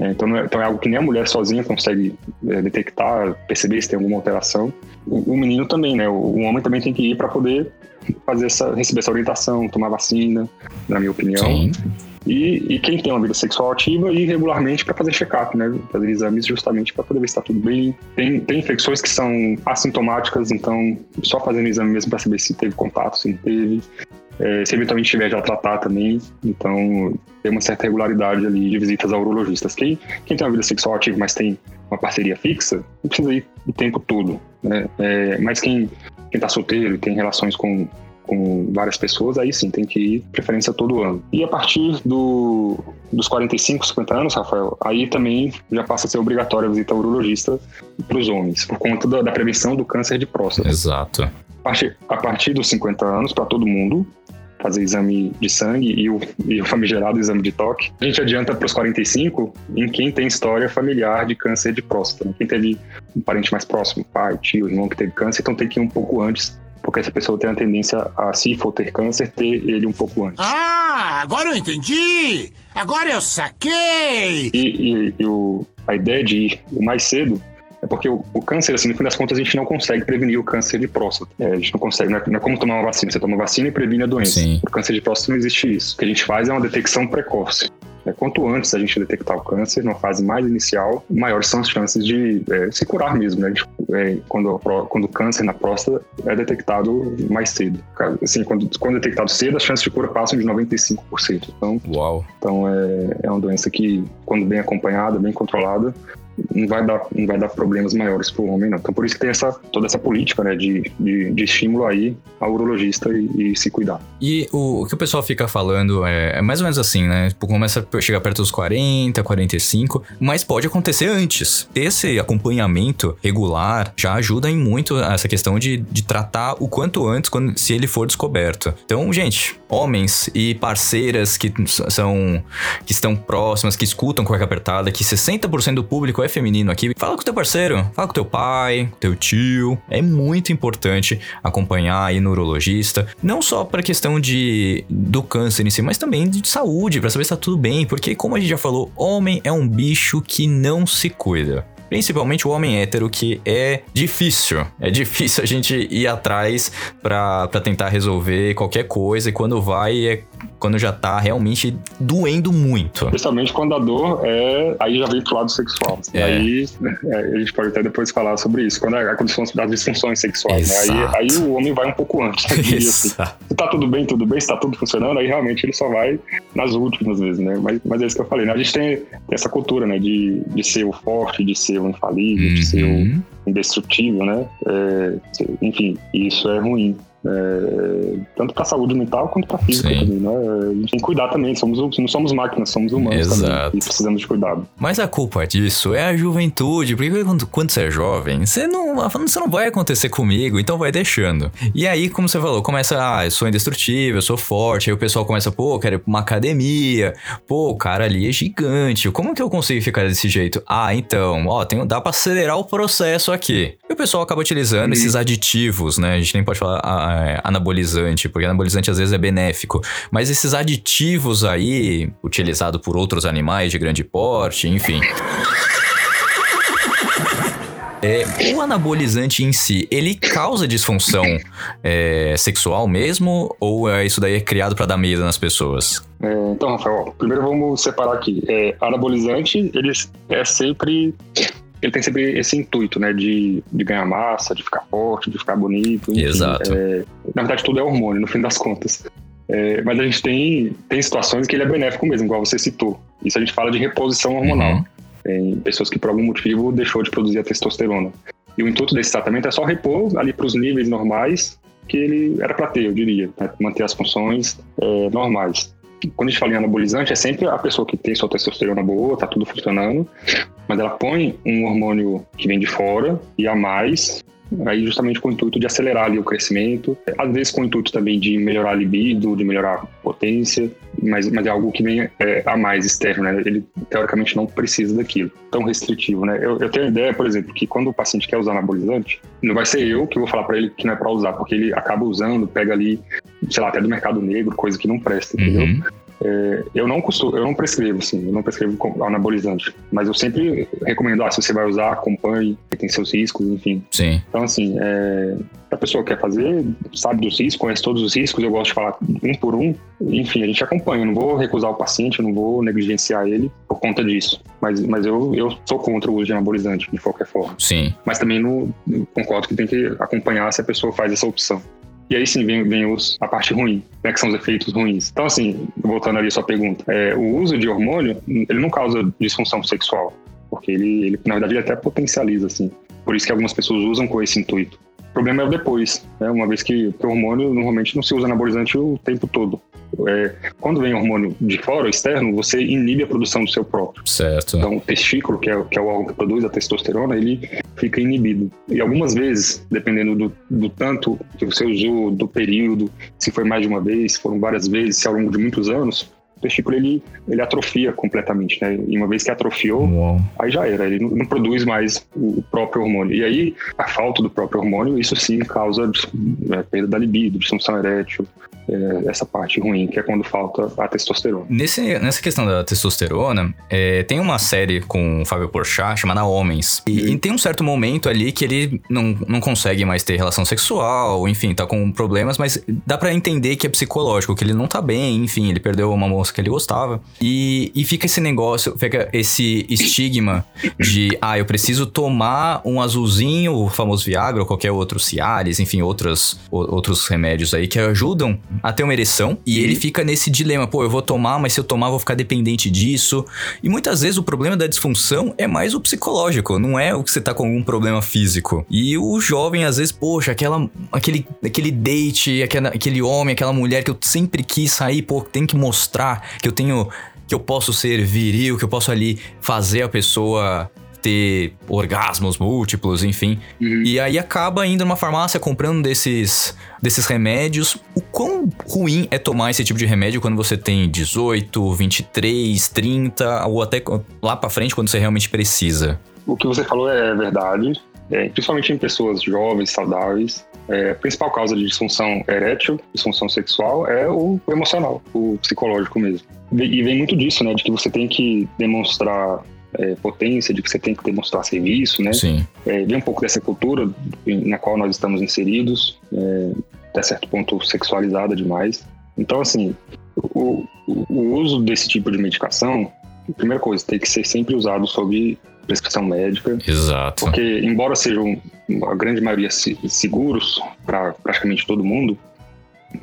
C: É, então, é, então é algo que nem a mulher sozinha consegue é, detectar, perceber se tem alguma alteração. O, o menino também, né? O, o, homem também tem que ir para poder fazer essa, receber essa orientação, tomar vacina, na minha opinião. Sim. E, e quem tem uma vida sexual ativa, ir regularmente para fazer check-up, né? Fazer exames justamente para poder ver se está tudo bem. Tem, tem infecções que são assintomáticas, então só fazendo exame mesmo para saber se teve contato, se não teve. É, se eventualmente tiver já tratar também, então tem uma certa regularidade ali de visitas a urologistas. Quem, quem tem uma vida sexual ativa, mas tem uma parceria fixa, não precisa ir o tempo todo, né? É, mas quem, quem tá solteiro e tem relações com, com várias pessoas, aí sim, tem que ir preferência todo ano. E a partir do, dos 45, 50 anos, Rafael, aí também já passa a ser obrigatória a visita ao urologista para os homens, por conta da, da, prevenção do câncer de próstata.
B: Exato.
C: A partir, a partir dos 50 anos, para todo mundo, fazer exame de sangue e o, e o famigerado exame de toque. A gente adianta para os 45 em quem tem história familiar de câncer de próstata. Né? Quem teve um parente mais próximo, pai, tio, irmão que teve câncer, então tem que ir um pouco antes porque essa pessoa tem a tendência a, se for ter câncer, ter ele um pouco antes.
D: Ah, agora eu entendi! Agora eu saquei!
C: E, e, e o, a ideia de ir o mais cedo é porque o, o, câncer, assim, no fim das contas, a gente não consegue prevenir o câncer de próstata. É, a gente não consegue, não é, não é, como tomar uma vacina. Você toma vacina e previne a doença. Sim. O câncer de próstata não existe isso. O que a gente faz é uma detecção precoce. É, quanto antes a gente detectar o câncer, numa fase mais inicial, maiores são as chances de é, se curar mesmo, né? É, quando, quando o câncer na próstata é detectado mais cedo. Assim, quando, quando detectado cedo, as chances de cura passam de 95%. Então,
B: Uau.
C: então é, é uma doença que, quando bem acompanhada, bem controlada, não vai dar, não vai dar problemas maiores para o homem, não. Então, por isso que tem essa, toda essa política né, de, de, de estímulo aí ao urologista e, e, se cuidar.
B: E o, o, que o pessoal fica falando é, é, mais ou menos assim, né? Tipo, começa a chegar perto dos 40, 45, mas pode acontecer antes. Esse acompanhamento regular já ajuda em muito essa questão de, de tratar o quanto antes, quando, se ele for descoberto. Então, gente, homens e parceiras que são que estão próximas, que escutam cueca apertada, que 60% do público é feminino aqui, fala com teu parceiro, fala com teu pai, teu tio. É muito importante acompanhar aí no urologista, não só para questão de do câncer em si, mas também de saúde, para saber se tá tudo bem, porque como a gente já falou, homem é um bicho que não se cuida principalmente o homem hétero, que é difícil. É difícil a gente ir atrás para tentar resolver qualquer coisa, e quando vai é quando já tá realmente doendo muito.
C: Especialmente quando a dor é. Aí já vem pro lado sexual. É. Aí é, a gente pode até depois falar sobre isso. Quando é a condição das disfunções sexuais. Né? Aí, aí o homem vai um pouco antes. Né? Assim. Se tá tudo bem, tudo bem, se tá tudo funcionando, aí realmente ele só vai nas últimas vezes, né? Mas, mas é isso que eu falei, né? A gente tem, tem essa cultura, né? De, de ser o forte, de ser o infalível, uhum. de ser o uhum. indestrutível, né? É, enfim, isso é ruim. É, tanto para saúde mental quanto para física
B: Sim.
C: também, né? A gente tem que cuidar também, somos, não somos máquinas, somos humanos
B: Exato.
C: também, e precisamos de cuidado.
B: Mas a culpa disso é a juventude, porque quando, quando você é jovem, você não, você não vai acontecer comigo, então vai deixando. E aí, como você falou, começa, ah, eu sou indestrutível, eu sou forte, aí o pessoal começa, pô, eu quero ir pra uma academia, pô, o cara ali é gigante, como que eu consigo ficar desse jeito? Ah, então, ó, tem, dá pra acelerar o processo aqui. E o pessoal acaba utilizando esses aditivos, né? A gente nem pode falar ah, é, anabolizante, porque anabolizante às vezes é benéfico, mas esses aditivos aí, utilizado por outros animais de grande porte, enfim. É, o anabolizante em si, ele causa disfunção é, sexual mesmo? Ou é, isso daí é criado pra dar medo nas pessoas?
C: É, então, Rafael, primeiro vamos separar aqui. É, anabolizante, ele é sempre. Ele tem sempre esse intuito, né? De, de ganhar massa, de ficar forte, de ficar bonito. enfim.
B: Exato.
C: É, na verdade, tudo é hormônio, no fim das contas. É, mas a gente tem, tem situações que ele é benéfico mesmo, igual você citou. Isso a gente fala de reposição hormonal.
B: Uhum.
C: Em pessoas que, por algum motivo, deixou de produzir a testosterona. E o intuito desse tratamento é só repor ali para os níveis normais que ele era para ter, eu diria, né? manter as funções é, normais. Quando a gente fala em anabolizante, é sempre a pessoa que tem sua testosterona boa, tá tudo funcionando, mas ela põe um hormônio que vem de fora e a mais, aí justamente com o intuito de acelerar ali o crescimento, às vezes com o intuito também de melhorar a libido, de melhorar a potência, mas, mas é algo que vem é, a mais externo, né? Ele teoricamente não precisa daquilo, tão restritivo, né? Eu, eu tenho a ideia, por exemplo, que quando o paciente quer usar anabolizante, não vai ser eu que vou falar para ele que não é para usar, porque ele acaba usando, pega ali, sei lá, até do mercado negro, coisa que não presta, entendeu?
B: Uhum.
C: É, eu não costumo, eu não prescrevo, assim, eu não prescrevo anabolizante, mas eu sempre recomendo, ah, se você vai usar, acompanhe, tem seus riscos, enfim.
B: Sim.
C: Então, assim, é, a pessoa quer fazer, sabe dos riscos, conhece todos os riscos, eu gosto de falar um por um, enfim, a gente acompanha, eu não vou recusar o paciente, eu não vou negligenciar ele por conta disso, mas, mas eu, eu sou contra o uso de anabolizante, de qualquer forma.
B: Sim.
C: Mas também não concordo que tem que acompanhar se a pessoa faz essa opção. E aí sim vem, vem os, a parte ruim, né, que são os efeitos ruins. Então, assim, voltando ali à sua pergunta, é, o uso de hormônio, ele não causa disfunção sexual, porque ele, ele, na verdade, ele até potencializa, assim. Por isso que algumas pessoas usam com esse intuito. O problema é o depois, né, uma vez que o hormônio normalmente não se usa anabolizante o tempo todo. É, quando vem hormônio de fora, externo, você inibe a produção do seu próprio.
B: Certo.
C: Então, o testículo, que é, que é o órgão que produz a testosterona, ele fica inibido. E algumas vezes, dependendo do, do tanto que você usou, do período, se foi mais de uma vez, se foram várias vezes, se ao longo de muitos anos, testículo ele, ele atrofia completamente, né? E uma vez que atrofiou,
B: Uau.
C: aí já era, ele não, não produz mais o próprio hormônio. E aí, a falta do próprio hormônio, isso sim causa é, perda da libido, disfunção erétil, é, essa parte ruim, que é quando falta a testosterona.
B: Nesse, nessa questão da testosterona, é, tem uma série com o Fábio Porchat chamada Homens. E, e tem um certo momento ali que ele não, não consegue mais ter relação sexual, enfim, tá com problemas, mas dá pra entender que é psicológico, que ele não tá bem, enfim, ele perdeu uma moça que ele gostava. E, e fica esse negócio, fica esse estigma de, ah, eu preciso tomar um azulzinho, o famoso Viagra ou qualquer outro Cialis, enfim, outros, o- outros remédios aí que ajudam a ter uma ereção. E ele fica nesse dilema, pô, eu vou tomar, mas se eu tomar, eu vou ficar dependente disso. E muitas vezes o problema da disfunção é mais o psicológico, não é o que você tá com algum problema físico. E o jovem, às vezes, poxa, aquela, aquele, aquele date, aquela, aquele homem, aquela mulher que eu sempre quis sair, pô, tem que mostrar que eu tenho. que eu posso ser viril, que eu posso ali fazer a pessoa ter orgasmos múltiplos, enfim. E aí acaba indo numa farmácia comprando desses, desses remédios. O quão ruim é tomar esse tipo de remédio quando você tem 18, 23, 30 ou até lá pra frente quando você realmente precisa?
C: O que você falou é verdade, é, principalmente em pessoas jovens, saudáveis. É, a principal causa de disfunção erétil, disfunção sexual, é o, emocional, o psicológico mesmo. E vem muito disso, né, de que você tem que demonstrar é, potência, de que você tem que demonstrar serviço, né?
B: Sim.
C: É, vem um pouco dessa cultura na qual nós estamos inseridos, é, até certo ponto sexualizada demais. Então, assim, o, o- o uso desse tipo de medicação, primeira coisa, tem que ser sempre usado sob prescrição médica,
B: Exato.
C: porque embora sejam a grande maioria se- seguros para praticamente todo mundo,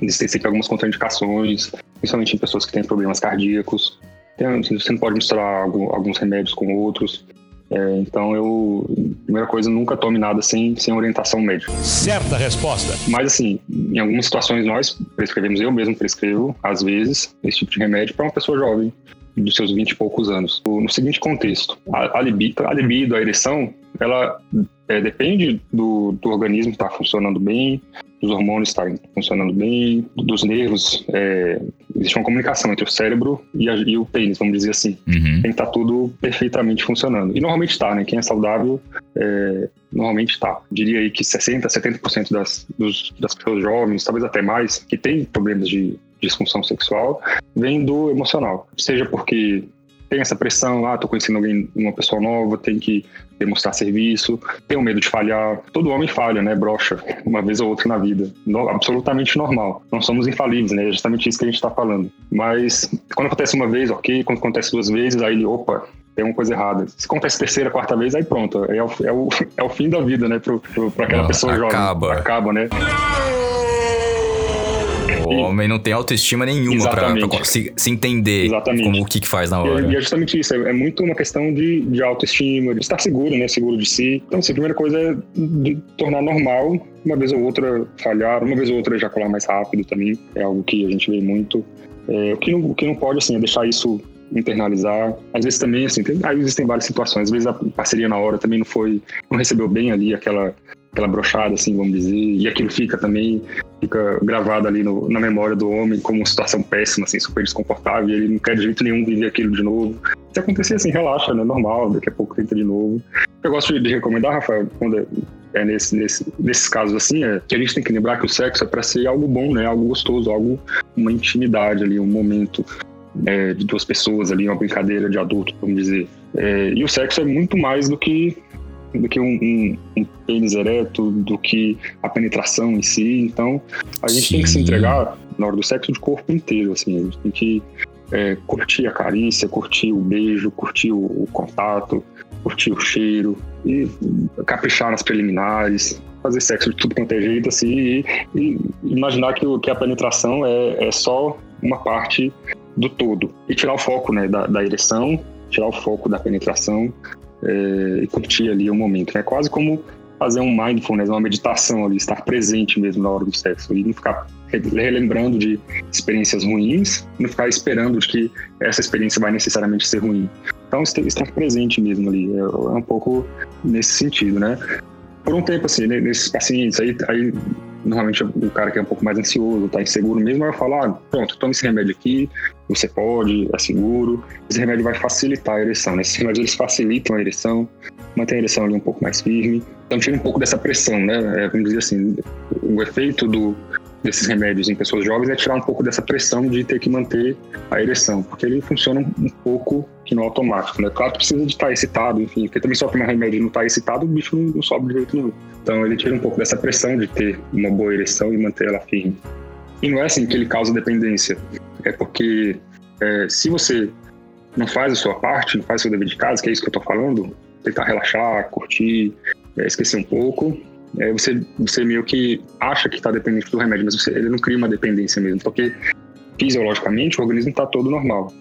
C: existem sempre algumas contraindicações, principalmente em pessoas que têm problemas cardíacos. Tem- Você não pode misturar algu- alguns remédios com outros. É, então eu, primeira coisa, nunca tome nada sem, sem orientação médica.
A: Certa resposta.
C: Mas assim, em algumas situações nós prescrevemos, eu mesmo prescrevo, às vezes, esse tipo de remédio para uma pessoa jovem, dos seus 20 e poucos anos. No seguinte contexto, a, a, libido, a libido, a ereção, ela é, depende do, do organismo estar tá funcionando bem, dos hormônios estarem funcionando bem, dos nervos. É, existe uma comunicação entre o cérebro e, a, e o pênis, vamos dizer assim.
B: Uhum.
C: Tem que estar tá tudo perfeitamente funcionando. E normalmente está, né? Quem é saudável, é, normalmente está. Diria aí que 60%, 70% das, dos, das pessoas jovens, talvez até mais, que têm problemas de disfunção sexual, vem do emocional. Seja porque tem essa pressão, ah, tô conhecendo alguém, uma pessoa nova, tem que demonstrar serviço, tenho medo de falhar. Todo homem falha, né? Brocha, uma vez ou outra na vida. No, absolutamente normal. Não somos infalíveis, né? É justamente isso que a gente está falando. Mas quando acontece uma vez, ok. Quando acontece duas vezes, aí ele, opa, tem uma coisa errada. Se acontece terceira, quarta vez, aí pronto. É o, é o, é o fim da vida, né? Para aquela pessoa
B: acaba.
C: jovem. Acaba, né?
B: O homem não tem autoestima nenhuma pra, pra se, se, entender Exatamente. como o que, que faz na hora.
C: E, e é justamente isso, é, é, muito uma questão de, de autoestima, de estar seguro, né? Seguro de si. Então, assim, a primeira coisa é de tornar normal, uma vez ou outra falhar, uma vez ou outra ejacular mais rápido também. É algo que a gente vê muito. É, o, que não, o que não pode, assim, é deixar isso internalizar. Às vezes também, assim, tem, aí existem várias situações. Às vezes a parceria na hora também não foi, não recebeu bem ali aquela aquela brochada, assim, vamos dizer, e aquilo fica também, fica gravado ali no, na memória do homem como uma situação péssima, assim, super desconfortável, e ele não quer de jeito nenhum viver aquilo de novo. Se acontecer assim, relaxa, né, normal, daqui a pouco tenta de novo. Eu gosto de recomendar, Rafael, quando é, é nesse, nesse, nesses casos assim, é que a gente tem que lembrar que o sexo é para ser algo bom, né, algo gostoso, algo, uma intimidade ali, um momento é, de duas pessoas ali, uma brincadeira de adulto, vamos dizer. É, e o sexo é muito mais do que do que um, um, um, pênis ereto, do que a penetração em si. Então, a gente Sim. tem que se entregar na hora do sexo de corpo inteiro, assim. A gente tem que é, curtir a carícia, curtir o beijo, curtir o, o, contato, curtir o cheiro e caprichar nas preliminares, fazer sexo de tudo quanto é jeito, assim, e, e imaginar que, que a penetração é, é só uma parte do todo. E tirar o foco né, da, da ereção, tirar o foco da penetração é, e curtir ali o momento. É né? quase como fazer um mindfulness, uma meditação ali, estar presente mesmo na hora do sexo e não ficar relembrando de experiências ruins, não ficar esperando de que essa experiência vai necessariamente ser ruim. Então, estar presente mesmo ali, é, é um pouco nesse sentido, né? Por um tempo, assim, nesses pacientes aí, aí normalmente o cara que é um pouco mais ansioso, tá inseguro mesmo, vai falar, ah, pronto, toma esse remédio aqui, você pode, é seguro. Esse remédio vai facilitar a ereção, né? Esses remédios eles facilitam a ereção, mantém a ereção ali um pouco mais firme, então tira um pouco dessa pressão, né? É, vamos dizer assim, o efeito do, desses remédios em pessoas jovens é tirar um pouco dessa pressão de ter que manter a ereção, porque ele funciona um pouco que no automático, né? Claro que precisa de estar excitado, enfim, porque também só tomar remédio e não estar excitado, o bicho não, não sobe de jeito nenhum. Então ele tira um pouco dessa pressão de ter uma boa ereção e manter ela firme. E não é assim que ele causa dependência, é porque é, se você não faz a sua parte, não faz o seu dever de casa, que é isso que eu estou falando, tentar relaxar, curtir, é, esquecer um pouco, é, você, você meio que acha que está dependente do remédio, mas você, ele não cria uma dependência mesmo, porque fisiologicamente o organismo está todo normal.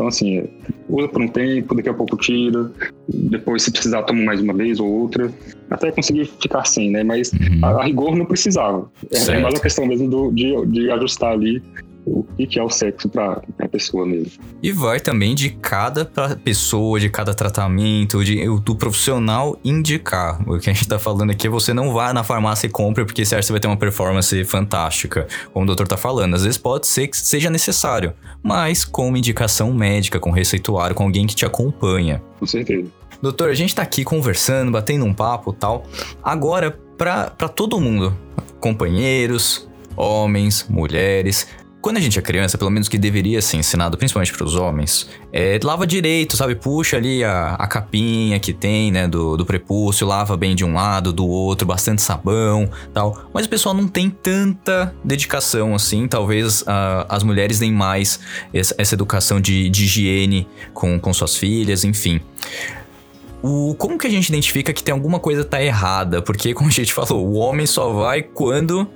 C: Então, assim, usa por um tempo, daqui a pouco tira, depois, se precisar, toma mais uma vez ou outra, até conseguir ficar sem, né? Mas uhum. a, a, rigor não precisava. É, é, mais uma questão mesmo do, de, de ajustar ali o que é o sexo para a pessoa mesmo.
B: E vai também de cada pessoa, de cada tratamento, de, do profissional indicar. O que a gente está falando aqui é você não vá na farmácia e compre porque que você vai ter uma performance fantástica, como o doutor está falando. Às vezes pode ser que seja necessário, mas com uma indicação médica, com receituário, com alguém que te acompanha.
C: Com certeza.
B: Doutor, a gente tá aqui conversando, batendo um papo tal. Agora, para todo mundo, companheiros, homens, mulheres, quando a gente é criança, pelo menos que deveria ser ensinado, principalmente para os homens, é, lava direito, sabe? Puxa ali a, a capinha que tem, né, do, do prepúcio, lava bem de um lado, do outro, bastante sabão tal. Mas o pessoal não tem tanta dedicação assim. Talvez uh, as mulheres deem mais essa, essa educação de, de higiene com, com suas filhas, enfim. O, como que a gente identifica que tem alguma coisa tá errada? Porque, como a gente falou, o homem só vai quando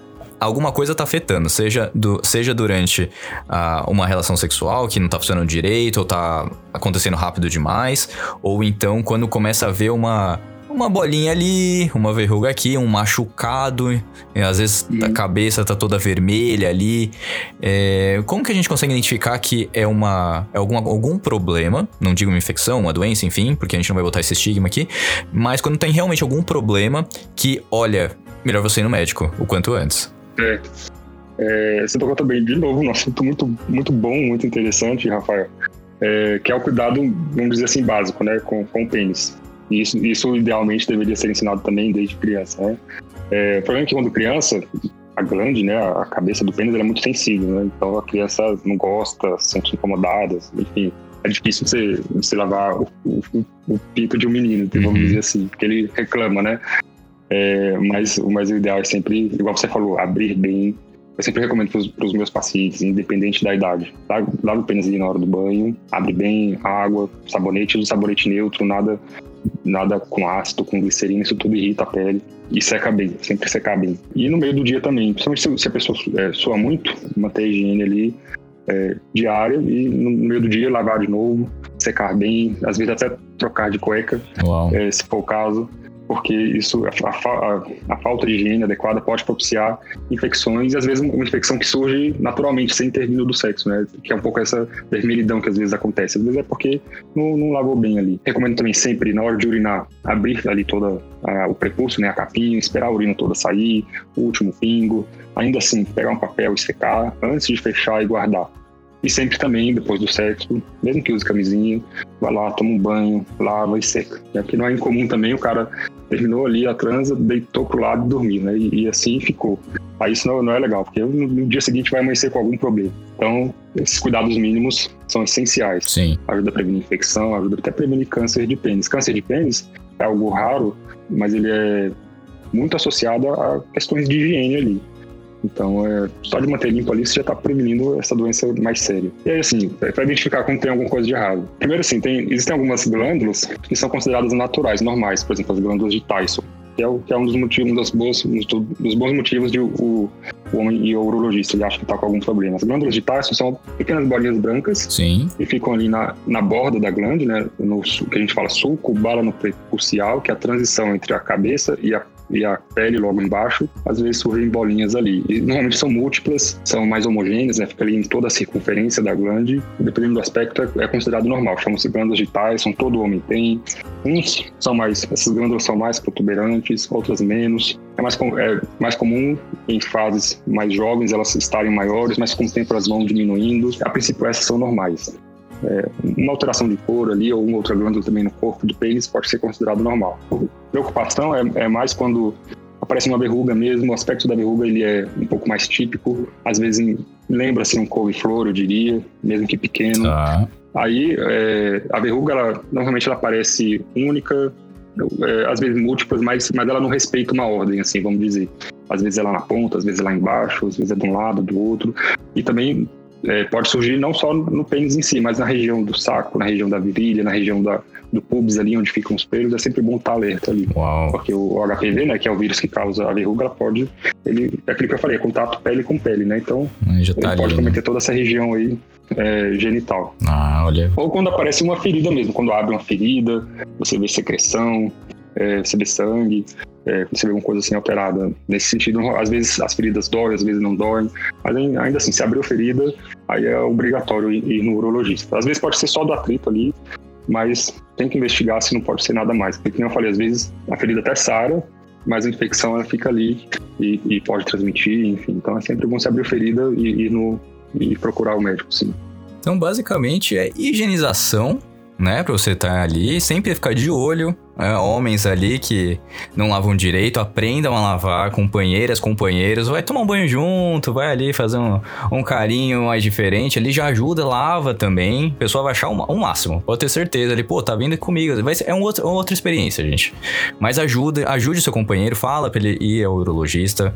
B: alguma coisa tá afetando, seja, do, seja durante uh, uma relação sexual que não tá funcionando direito, ou tá acontecendo rápido demais, ou então quando começa a ver uma uma bolinha ali, uma verruga aqui, um machucado, às vezes a cabeça tá toda vermelha ali. É, como que a gente consegue identificar que é uma é algum, algum problema, não digo uma infecção, uma doença, enfim, porque a gente não vai botar esse estigma aqui, mas quando tem realmente algum problema que, olha, melhor você ir no médico o quanto antes.
C: É. É, você tocou também de novo um assunto muito, muito bom, muito interessante, Rafael, é, que é o cuidado, vamos dizer assim, básico, né, com, com o pênis. E isso, isso idealmente deveria ser ensinado também desde criança, né? É, o problema é que quando criança, a glande, né, a cabeça do pênis é muito sensível, né? Então a criança não gosta, se sente incomodada, enfim. É difícil você, você lavar o, o, o pinto de um menino, vamos uhum. dizer assim, porque ele reclama, né? É, mas, mas o ideal é sempre, igual você falou, abrir bem. Eu sempre recomendo para os meus pacientes, independente da idade. Lava o pênis na hora do banho, abre bem, água, sabonete, usa sabonete neutro, nada nada com ácido, com glicerina, isso tudo irrita a pele e seca bem, sempre secar bem. E no meio do dia também, principalmente se a pessoa é, soa muito, manter a higiene ali é, diária e no meio do dia lavar de novo, secar bem, às vezes até trocar de cueca, é, se for o caso porque isso a, a, a, falta de higiene adequada pode propiciar infecções e às vezes uma infecção que surge naturalmente sem ter vindo do sexo, né? Que é um pouco essa vermelhidão que às vezes acontece. Às vezes é porque não, não lavou bem ali. Recomendo também sempre na hora de urinar abrir ali toda a, o prepúcio, né? A capinha, esperar a urina toda sair, o último pingo. Ainda assim, pegar um papel e secar antes de fechar e guardar. E sempre também, depois do sexo, mesmo que use camisinha, vai lá, toma um banho, lava e seca. É porque não é incomum também o cara terminou ali a transa, deitou pro lado e dormiu, né? E, e assim ficou. Aí isso não, não é legal, porque no, no, dia seguinte vai amanhecer com algum problema. Então, esses cuidados mínimos são essenciais.
B: Sim.
C: Ajuda a prevenir infecção, ajuda até a prevenir câncer de pênis. Câncer de pênis é algo raro, mas ele é muito associado a questões de higiene ali. Então, é, só de manter limpo ali, você já está prevenindo essa doença mais séria. E aí, assim, é, para identificar quando tem alguma coisa de errado. Primeiro, assim, tem, existem algumas glândulas que são consideradas naturais, normais. Por exemplo, as glândulas de Tyson. Que é, o, que é um dos motivos, um dos bons, um dos bons motivos de o, o, homem e o urologista ele acha que está com algum problema. As glândulas de Tyson são pequenas bolinhas brancas
B: Sim.
C: e ficam ali na, na borda da glândula, né, no que a gente fala sulco, bala no prepucial, que é a transição entre a cabeça e a e a pele logo embaixo, às vezes surgem bolinhas ali. E normalmente são múltiplas, são mais homogêneas, né? Fica ali em toda a circunferência da glande. Dependendo do aspecto, é, é considerado normal. Chamam-se glândulas digitais, são todo homem tem. Uns são mais, essas glândulas são mais protuberantes, outras menos. É mais, é mais comum em fases mais jovens elas estarem maiores, mas com o tempo elas vão diminuindo. A princípio, essas são normais é, uma alteração de cor ali ou uma outra glândula também no corpo do pênis pode ser considerado normal. Preocupação é, é mais quando aparece uma verruga mesmo, o aspecto da verruga ele é um pouco mais típico, às vezes lembra-se um couve-flor, eu diria, mesmo que pequeno.
B: Tá.
C: Aí é, a verruga, ela, normalmente ela aparece única, é, às vezes múltiplas, mas, mas ela não respeita uma ordem, assim, vamos dizer. Às vezes é lá na ponta, às vezes é lá embaixo, às vezes é de um lado, do outro. E também é, pode surgir não só no pênis em si, mas na região do saco, na região da virilha, na região da, do pubis ali onde ficam os pelos, é sempre bom estar alerta ali.
B: Uau.
C: Porque o HPV, né, que é o vírus que causa a verruga, pode, ele, é aquilo que eu falei, é contato pele com pele, né, então
B: tá
C: ele pode
B: ali,
C: cometer
B: né?
C: toda essa região aí é, genital.
B: Ah, olha.
C: Ou quando aparece uma ferida mesmo, quando abre uma ferida, você vê secreção, é, vê sangue, é, vê alguma coisa assim alterada. Nesse sentido, às vezes as feridas doem, às vezes não doem, mas ainda assim, se abriu ferida, aí é obrigatório ir no urologista. Às vezes pode ser só do atrito ali, mas tem que investigar se não pode ser nada mais. Porque, como eu falei, às vezes a ferida até sara, mas a infecção ela fica ali e, e, pode transmitir, enfim. Então é sempre bom se abrir ferida e, e, no, e procurar o médico, sim.
B: Então, basicamente, é higienização né? Pra você estar tá ali, sempre ficar de olho. É, homens ali que não lavam direito, aprendam a lavar, companheiras, companheiros, vai tomar um banho junto, vai ali fazer um, um carinho mais diferente, ali já ajuda, lava também, o pessoal vai achar o um, um máximo, pode ter certeza, ali, pô, tá vindo comigo, vai ser, é um outro, uma outra experiência, gente. Mas ajuda, ajude seu companheiro, fala pra ele ir ao urologista,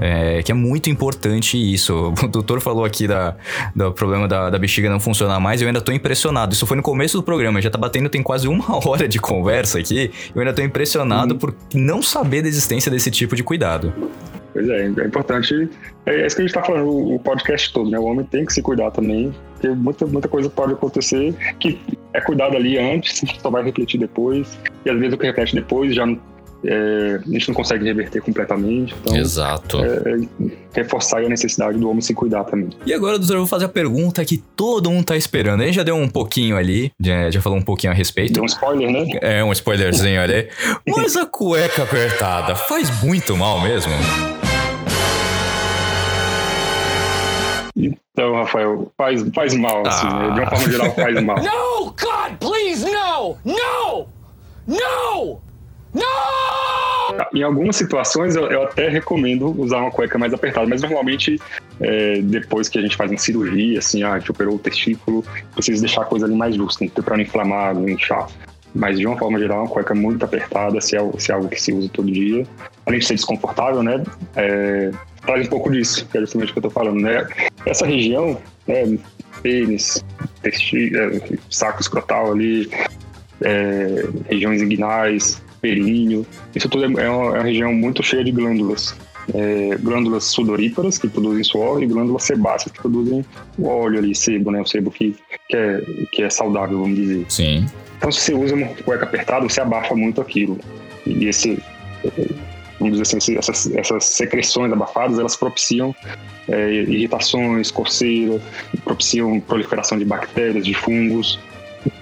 B: é, que é muito importante isso. O doutor falou aqui da, do problema da, da bexiga não funcionar mais, eu ainda tô impressionado. Isso foi no começo do programa, já tá batendo, tem quase uma hora de conversa aqui. Eu ainda tô impressionado uhum. por não saber da existência desse tipo de cuidado.
C: Pois é, é importante. É isso que a gente tá falando o podcast todo, né? O homem tem que se cuidar também, porque muita, muita coisa pode acontecer que é cuidado ali antes, só vai refletir depois, e às vezes o que reflete depois já não é, a gente não consegue reverter completamente. Então,
B: Exato.
C: É, é, reforçar a necessidade do homem se cuidar também.
B: E agora, doutor, eu vou fazer a pergunta que todo mundo tá esperando. Ele já deu um pouquinho ali, já, já falou um pouquinho a respeito.
C: Deu um spoiler, né?
B: É, um spoilerzinho ali. Mas a cueca apertada faz muito mal mesmo?
C: Então, Rafael, faz, faz mal, assim,
B: Ah.
C: né? de uma forma geral faz mal.
E: No! God, please, no! No! No! No!
C: Em algumas situações eu, eu até recomendo usar uma cueca mais apertada, mas normalmente é, depois que a gente faz uma cirurgia, assim, ah, a gente operou o testículo, precisa deixar a coisa ali mais justa, para não inflamar, não inchar. Mas de uma forma geral, uma cueca muito apertada, se é, se é algo que se usa todo dia, além de ser desconfortável, né? É, traz um pouco disso, que é justamente o que eu tô falando, né? Essa região, né, pênis, é, saco escrotal ali, é, regiões inguinais, períneo. Isso tudo é é uma, é uma região muito cheia de glândulas. É, glândulas sudoríparas, que produzem suor, e glândulas sebáceas, que produzem o óleo ali, sebo, né? O sebo que, que, é, que é saudável, vamos dizer.
B: Sim.
C: Então, se você usa uma cueca apertada, você abafa muito aquilo. E esse, vamos dizer assim, essas, essas secreções abafadas, elas propiciam é, irritações, coceira, propiciam proliferação de bactérias, de fungos.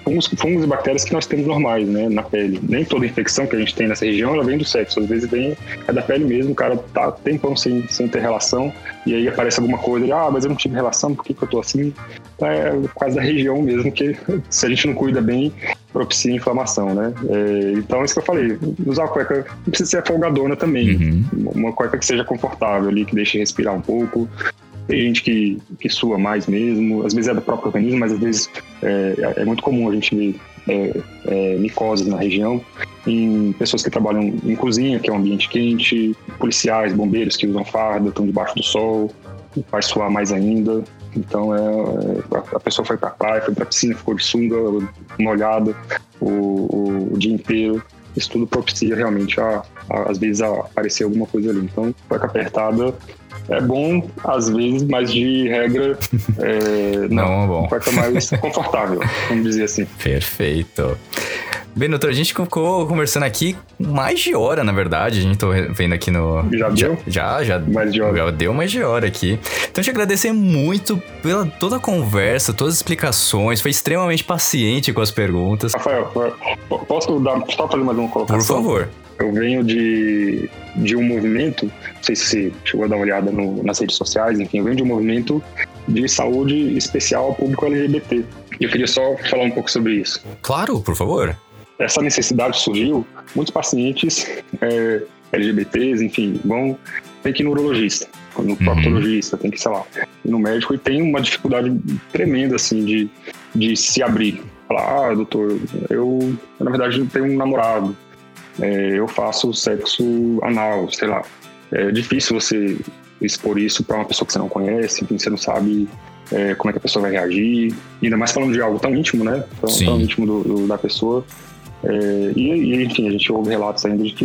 C: Fungos, fungos e bactérias que nós temos normais, né, na pele. Nem toda infecção que a gente tem nessa região, ela vem do sexo. Às vezes vem é da pele mesmo, o cara tá tempão sem, sem ter relação, e aí aparece alguma coisa, ele, ah, mas eu não tive relação, por que, que eu tô assim? É por causa da região mesmo, que se a gente não cuida bem, propicia inflamação, né? É, então, isso que eu falei, usar a cueca não precisa ser folgadona também.
B: Uhum.
C: Uma cueca que seja confortável ali, que deixe respirar um pouco. Tem gente que, que sua mais mesmo, às vezes é do próprio organismo, mas às vezes é, é muito comum a gente ver é, é, micoses na região, em pessoas que trabalham em cozinha, que é um ambiente quente, policiais, bombeiros que usam farda, estão debaixo do sol, vai suar mais ainda. Então é, é, a- pessoa foi pra praia, foi pra piscina, ficou de sunga, molhada o, o, o dia inteiro. Isso tudo propicia realmente a, a- às vezes a aparecer alguma coisa ali. Então, cueca apertada é bom às vezes, mas de regra é, não.
B: Não é bom.
C: Cueca mais confortável, vamos dizer assim.
B: Perfeito. Bem, doutor, a gente ficou conversando aqui mais de hora, na verdade. A gente tô vendo aqui no.
C: Já deu?
B: Já, já.
C: Mais de hora.
B: Já deu mais de hora aqui. Então, te agradecer muito pela toda a conversa, todas as explicações. Foi extremamente paciente com as perguntas.
C: Rafael, po- posso dar, só fazer mais uma
B: Por
C: colocação?
B: favor.
C: Eu venho de, de um movimento, não sei se você chegou a dar uma olhada no- nas redes sociais, enfim, eu venho de um movimento de saúde especial ao público LGBT. E eu queria só falar um pouco sobre isso.
B: Claro, por favor.
C: Essa necessidade surgiu, muitos pacientes é, LGBTs, enfim, vão tem que ir no urologista, no proctologista, tem que, sei lá, ir no médico e tem uma dificuldade tremenda, assim, de, de se abrir. Falar, ah, doutor, eu, na verdade, tenho um namorado, é, eu faço sexo anal, sei lá. É difícil você expor isso para uma pessoa que você não conhece, enfim, você não sabe é, como é que a pessoa vai reagir, ainda mais falando de algo tão íntimo, né? Tão, tão íntimo do, do- da pessoa. É, e, e, enfim, a gente ouve relatos ainda de que,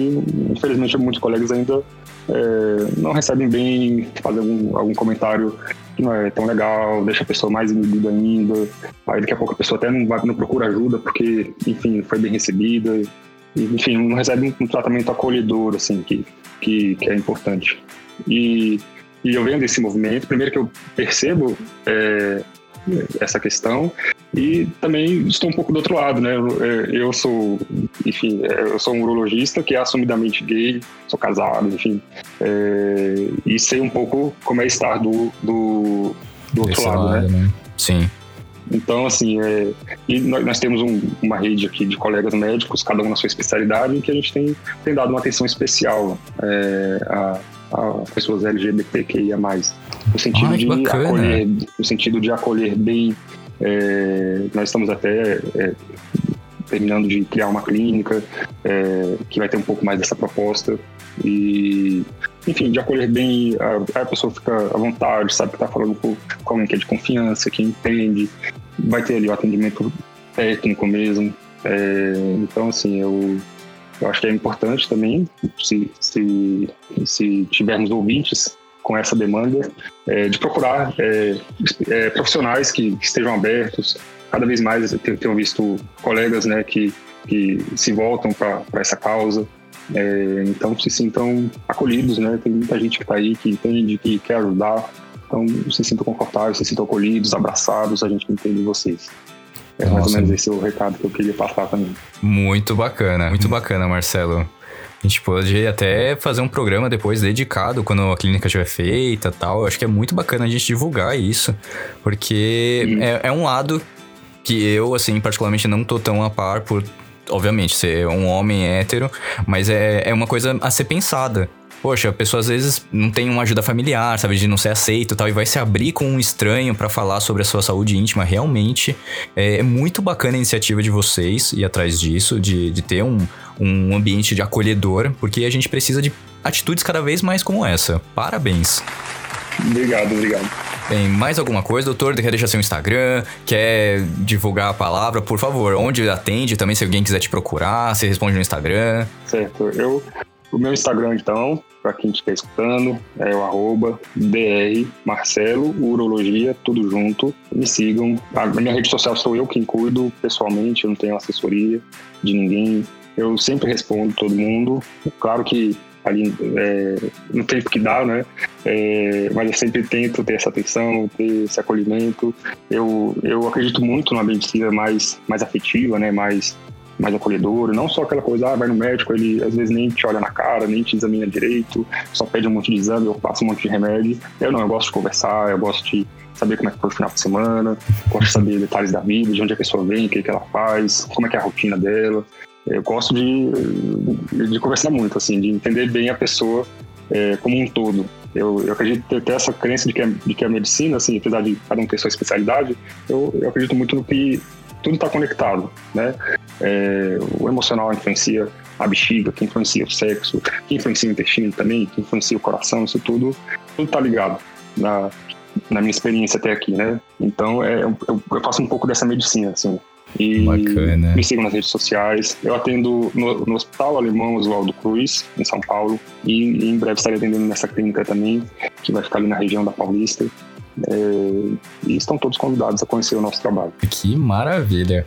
C: infelizmente, muitos colegas ainda é, não recebem bem, fazem algum, algum comentário que não é tão legal, deixa a pessoa mais inibida ainda. Aí daqui a pouco a pessoa até não, vai, não procura ajuda porque, enfim, foi bem recebida. Enfim, não recebe um, tratamento acolhedor, assim, que, que, que é importante. E, e eu venho desse movimento, primeiro que eu percebo é, essa questão e também estou um pouco do outro lado, né? Eu, é, eu sou, enfim, é, eu sou um urologista que é assumidamente gay, sou casado, enfim, é, e sei um pouco como é estar do, do, do outro
B: Desse
C: lado, né?
B: né? Sim.
C: Então, assim, é, e nós, temos um- uma rede aqui de colegas médicos, cada um na sua especialidade, em que a gente tem, tem dado uma atenção especial é, a, a pessoas LGBTQIA+. No sentido,
B: Ai,
C: de
B: bacana.
C: acolher, no sentido de acolher bem. é, nós estamos até é, terminando de criar uma clínica é, que vai ter um pouco mais dessa proposta. E, enfim, de acolher bem, a, a pessoa fica à vontade, sabe que está falando com, com alguém que é de confiança, que entende, vai ter ali o atendimento técnico mesmo. É, então, assim, eu, Eu acho que é importante também, se, se, se tivermos ouvintes com essa demanda, é, de procurar é, é, profissionais que, que, estejam abertos. Cada vez mais eu tenho visto colegas né, que, que se voltam para essa causa. É, então se sintam acolhidos, né? Tem muita gente que está aí, que entende, que quer ajudar. Então se sintam confortáveis, se sintam acolhidos, abraçados, a gente entende vocês. É mais ou menos esse o recado que eu queria passar também.
B: Muito bacana, muito bacana, Marcelo. A gente pode até fazer um programa depois dedicado quando a clínica estiver feita tal. Eu acho que é muito bacana a gente divulgar isso, porque é, é, um lado que eu, assim, particularmente não tô tão a par por, obviamente, ser um homem hétero, mas é, é uma coisa a ser pensada. Poxa, a pessoa às vezes não tem uma ajuda familiar, sabe, de não ser aceito e tal, e vai se abrir com um estranho para falar sobre a sua saúde íntima. Realmente é, é, muito bacana a iniciativa de vocês ir atrás disso, de, de ter um, um ambiente de acolhedor, porque a gente precisa de atitudes cada vez mais como essa. Parabéns.
C: Obrigado, obrigado.
B: Tem mais alguma coisa, doutor? Quer deixar seu Instagram? Quer divulgar a palavra? Por favor, onde atende também, se alguém quiser te procurar, você responde no Instagram.
C: Certo, eu o meu Instagram, então, para quem estiver escutando, é o arroba dr Marcelo Urologia, tudo junto. Me sigam. A minha rede social sou eu quem cuido pessoalmente, eu não tenho assessoria de ninguém. Eu sempre respondo todo mundo. Claro que ali é, no tempo que dá, né? É, mas eu sempre tento ter essa atenção, ter esse acolhimento. Eu, eu acredito muito numa medicina mais, mais afetiva, né? Mais mais acolhedor, não só aquela coisa, ah, vai no médico, ele às vezes nem te olha na cara, nem te examina direito, só pede um monte de exame ou passa um monte de remédio. Eu não, eu gosto de conversar, eu gosto de saber como é que foi o final de semana, gosto de saber detalhes da vida, de onde a pessoa vem, o que, que ela faz, como é que é a rotina dela. Eu gosto de, de conversar muito, assim, de entender bem a pessoa é, como um todo. Eu, eu acredito ter, ter essa crença de que, a, de que a medicina, assim, apesar de cada um ter sua especialidade, eu, eu acredito muito no que tudo está conectado, né? É, o emocional influencia a bexiga, que influencia o sexo, que influencia o intestino também, que influencia o coração, isso tudo, tudo está ligado na, na minha experiência até aqui, né? Então, é, eu, eu faço um pouco dessa medicina, assim. E Bacana. me sigam nas redes sociais. Eu atendo no, no Hospital Alemão Oswaldo Cruz, em São Paulo, e, e em breve estarei atendendo nessa clínica também, que vai ficar ali na região da Paulista. É, e estão todos convidados a conhecer o nosso trabalho.
B: Que maravilha!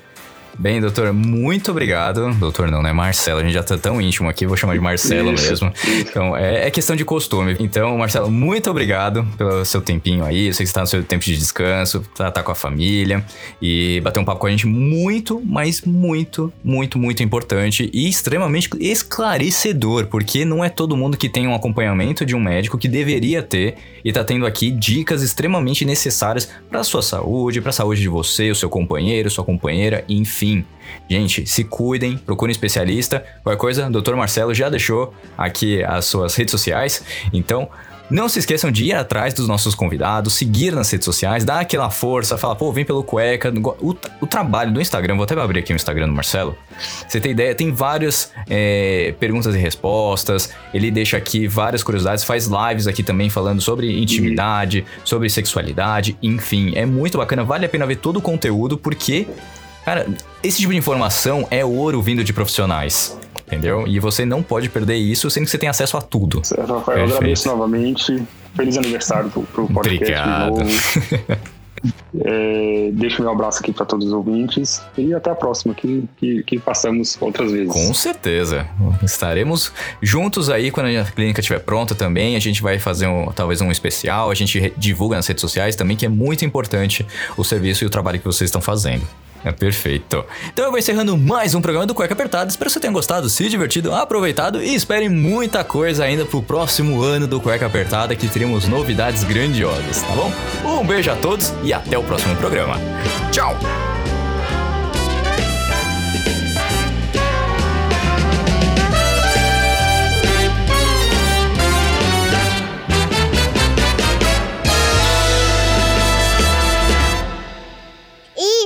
B: Bem, doutor, muito obrigado. Doutor não, né? Marcelo, a gente já tá tão íntimo aqui, vou chamar de Marcelo isso, mesmo. Então, é, é, questão de costume. Então, Marcelo, muito obrigado pelo seu tempinho aí. Eu sei que você tá no seu tempo de descanso, tá, tá com a família e bater um papo com a gente muito, mas muito, muito, muito importante e extremamente esclarecedor, porque não é todo mundo que tem um acompanhamento de um médico que deveria ter e tá tendo aqui dicas extremamente necessárias para sua saúde, para a saúde de você, o seu companheiro, sua companheira, enfim enfim, gente, se cuidem, procurem um especialista. Qualquer coisa, o Dr. Marcelo já deixou aqui as suas redes sociais, então não se esqueçam de ir atrás dos nossos convidados, seguir nas redes sociais, dar aquela força, falar, pô, vem pelo cueca. O, o trabalho do Instagram, vou até abrir aqui o Instagram do Marcelo. Você tem ideia? Tem várias é, perguntas e respostas. Ele deixa aqui várias curiosidades, faz lives aqui também falando sobre intimidade, sobre sexualidade, enfim. É muito bacana, vale a pena ver todo o conteúdo, porque Cara, esse tipo de informação é ouro vindo de profissionais. Entendeu? E você não pode perder isso sendo que você tem acesso a tudo.
C: Certo, Rafael. Eu agradeço novamente. Feliz aniversário pro, pro podcast
B: Obrigado.
C: É, deixo meu abraço aqui para todos os ouvintes e até a próxima, que, que, que passamos outras vezes.
B: Com certeza. Estaremos juntos aí quando a clínica estiver pronta também. A gente vai fazer um, talvez um especial, a gente divulga nas redes sociais também, que é muito importante o serviço e o trabalho que vocês estão fazendo. É perfeito. Então eu vou encerrando mais um programa do Cueca Apertada. Espero que você tenha gostado, se divertido, aproveitado e espere muita coisa ainda pro próximo ano do Cueca Apertada, que teremos novidades grandiosas, tá bom? Um beijo a todos e até o próximo programa. Tchau!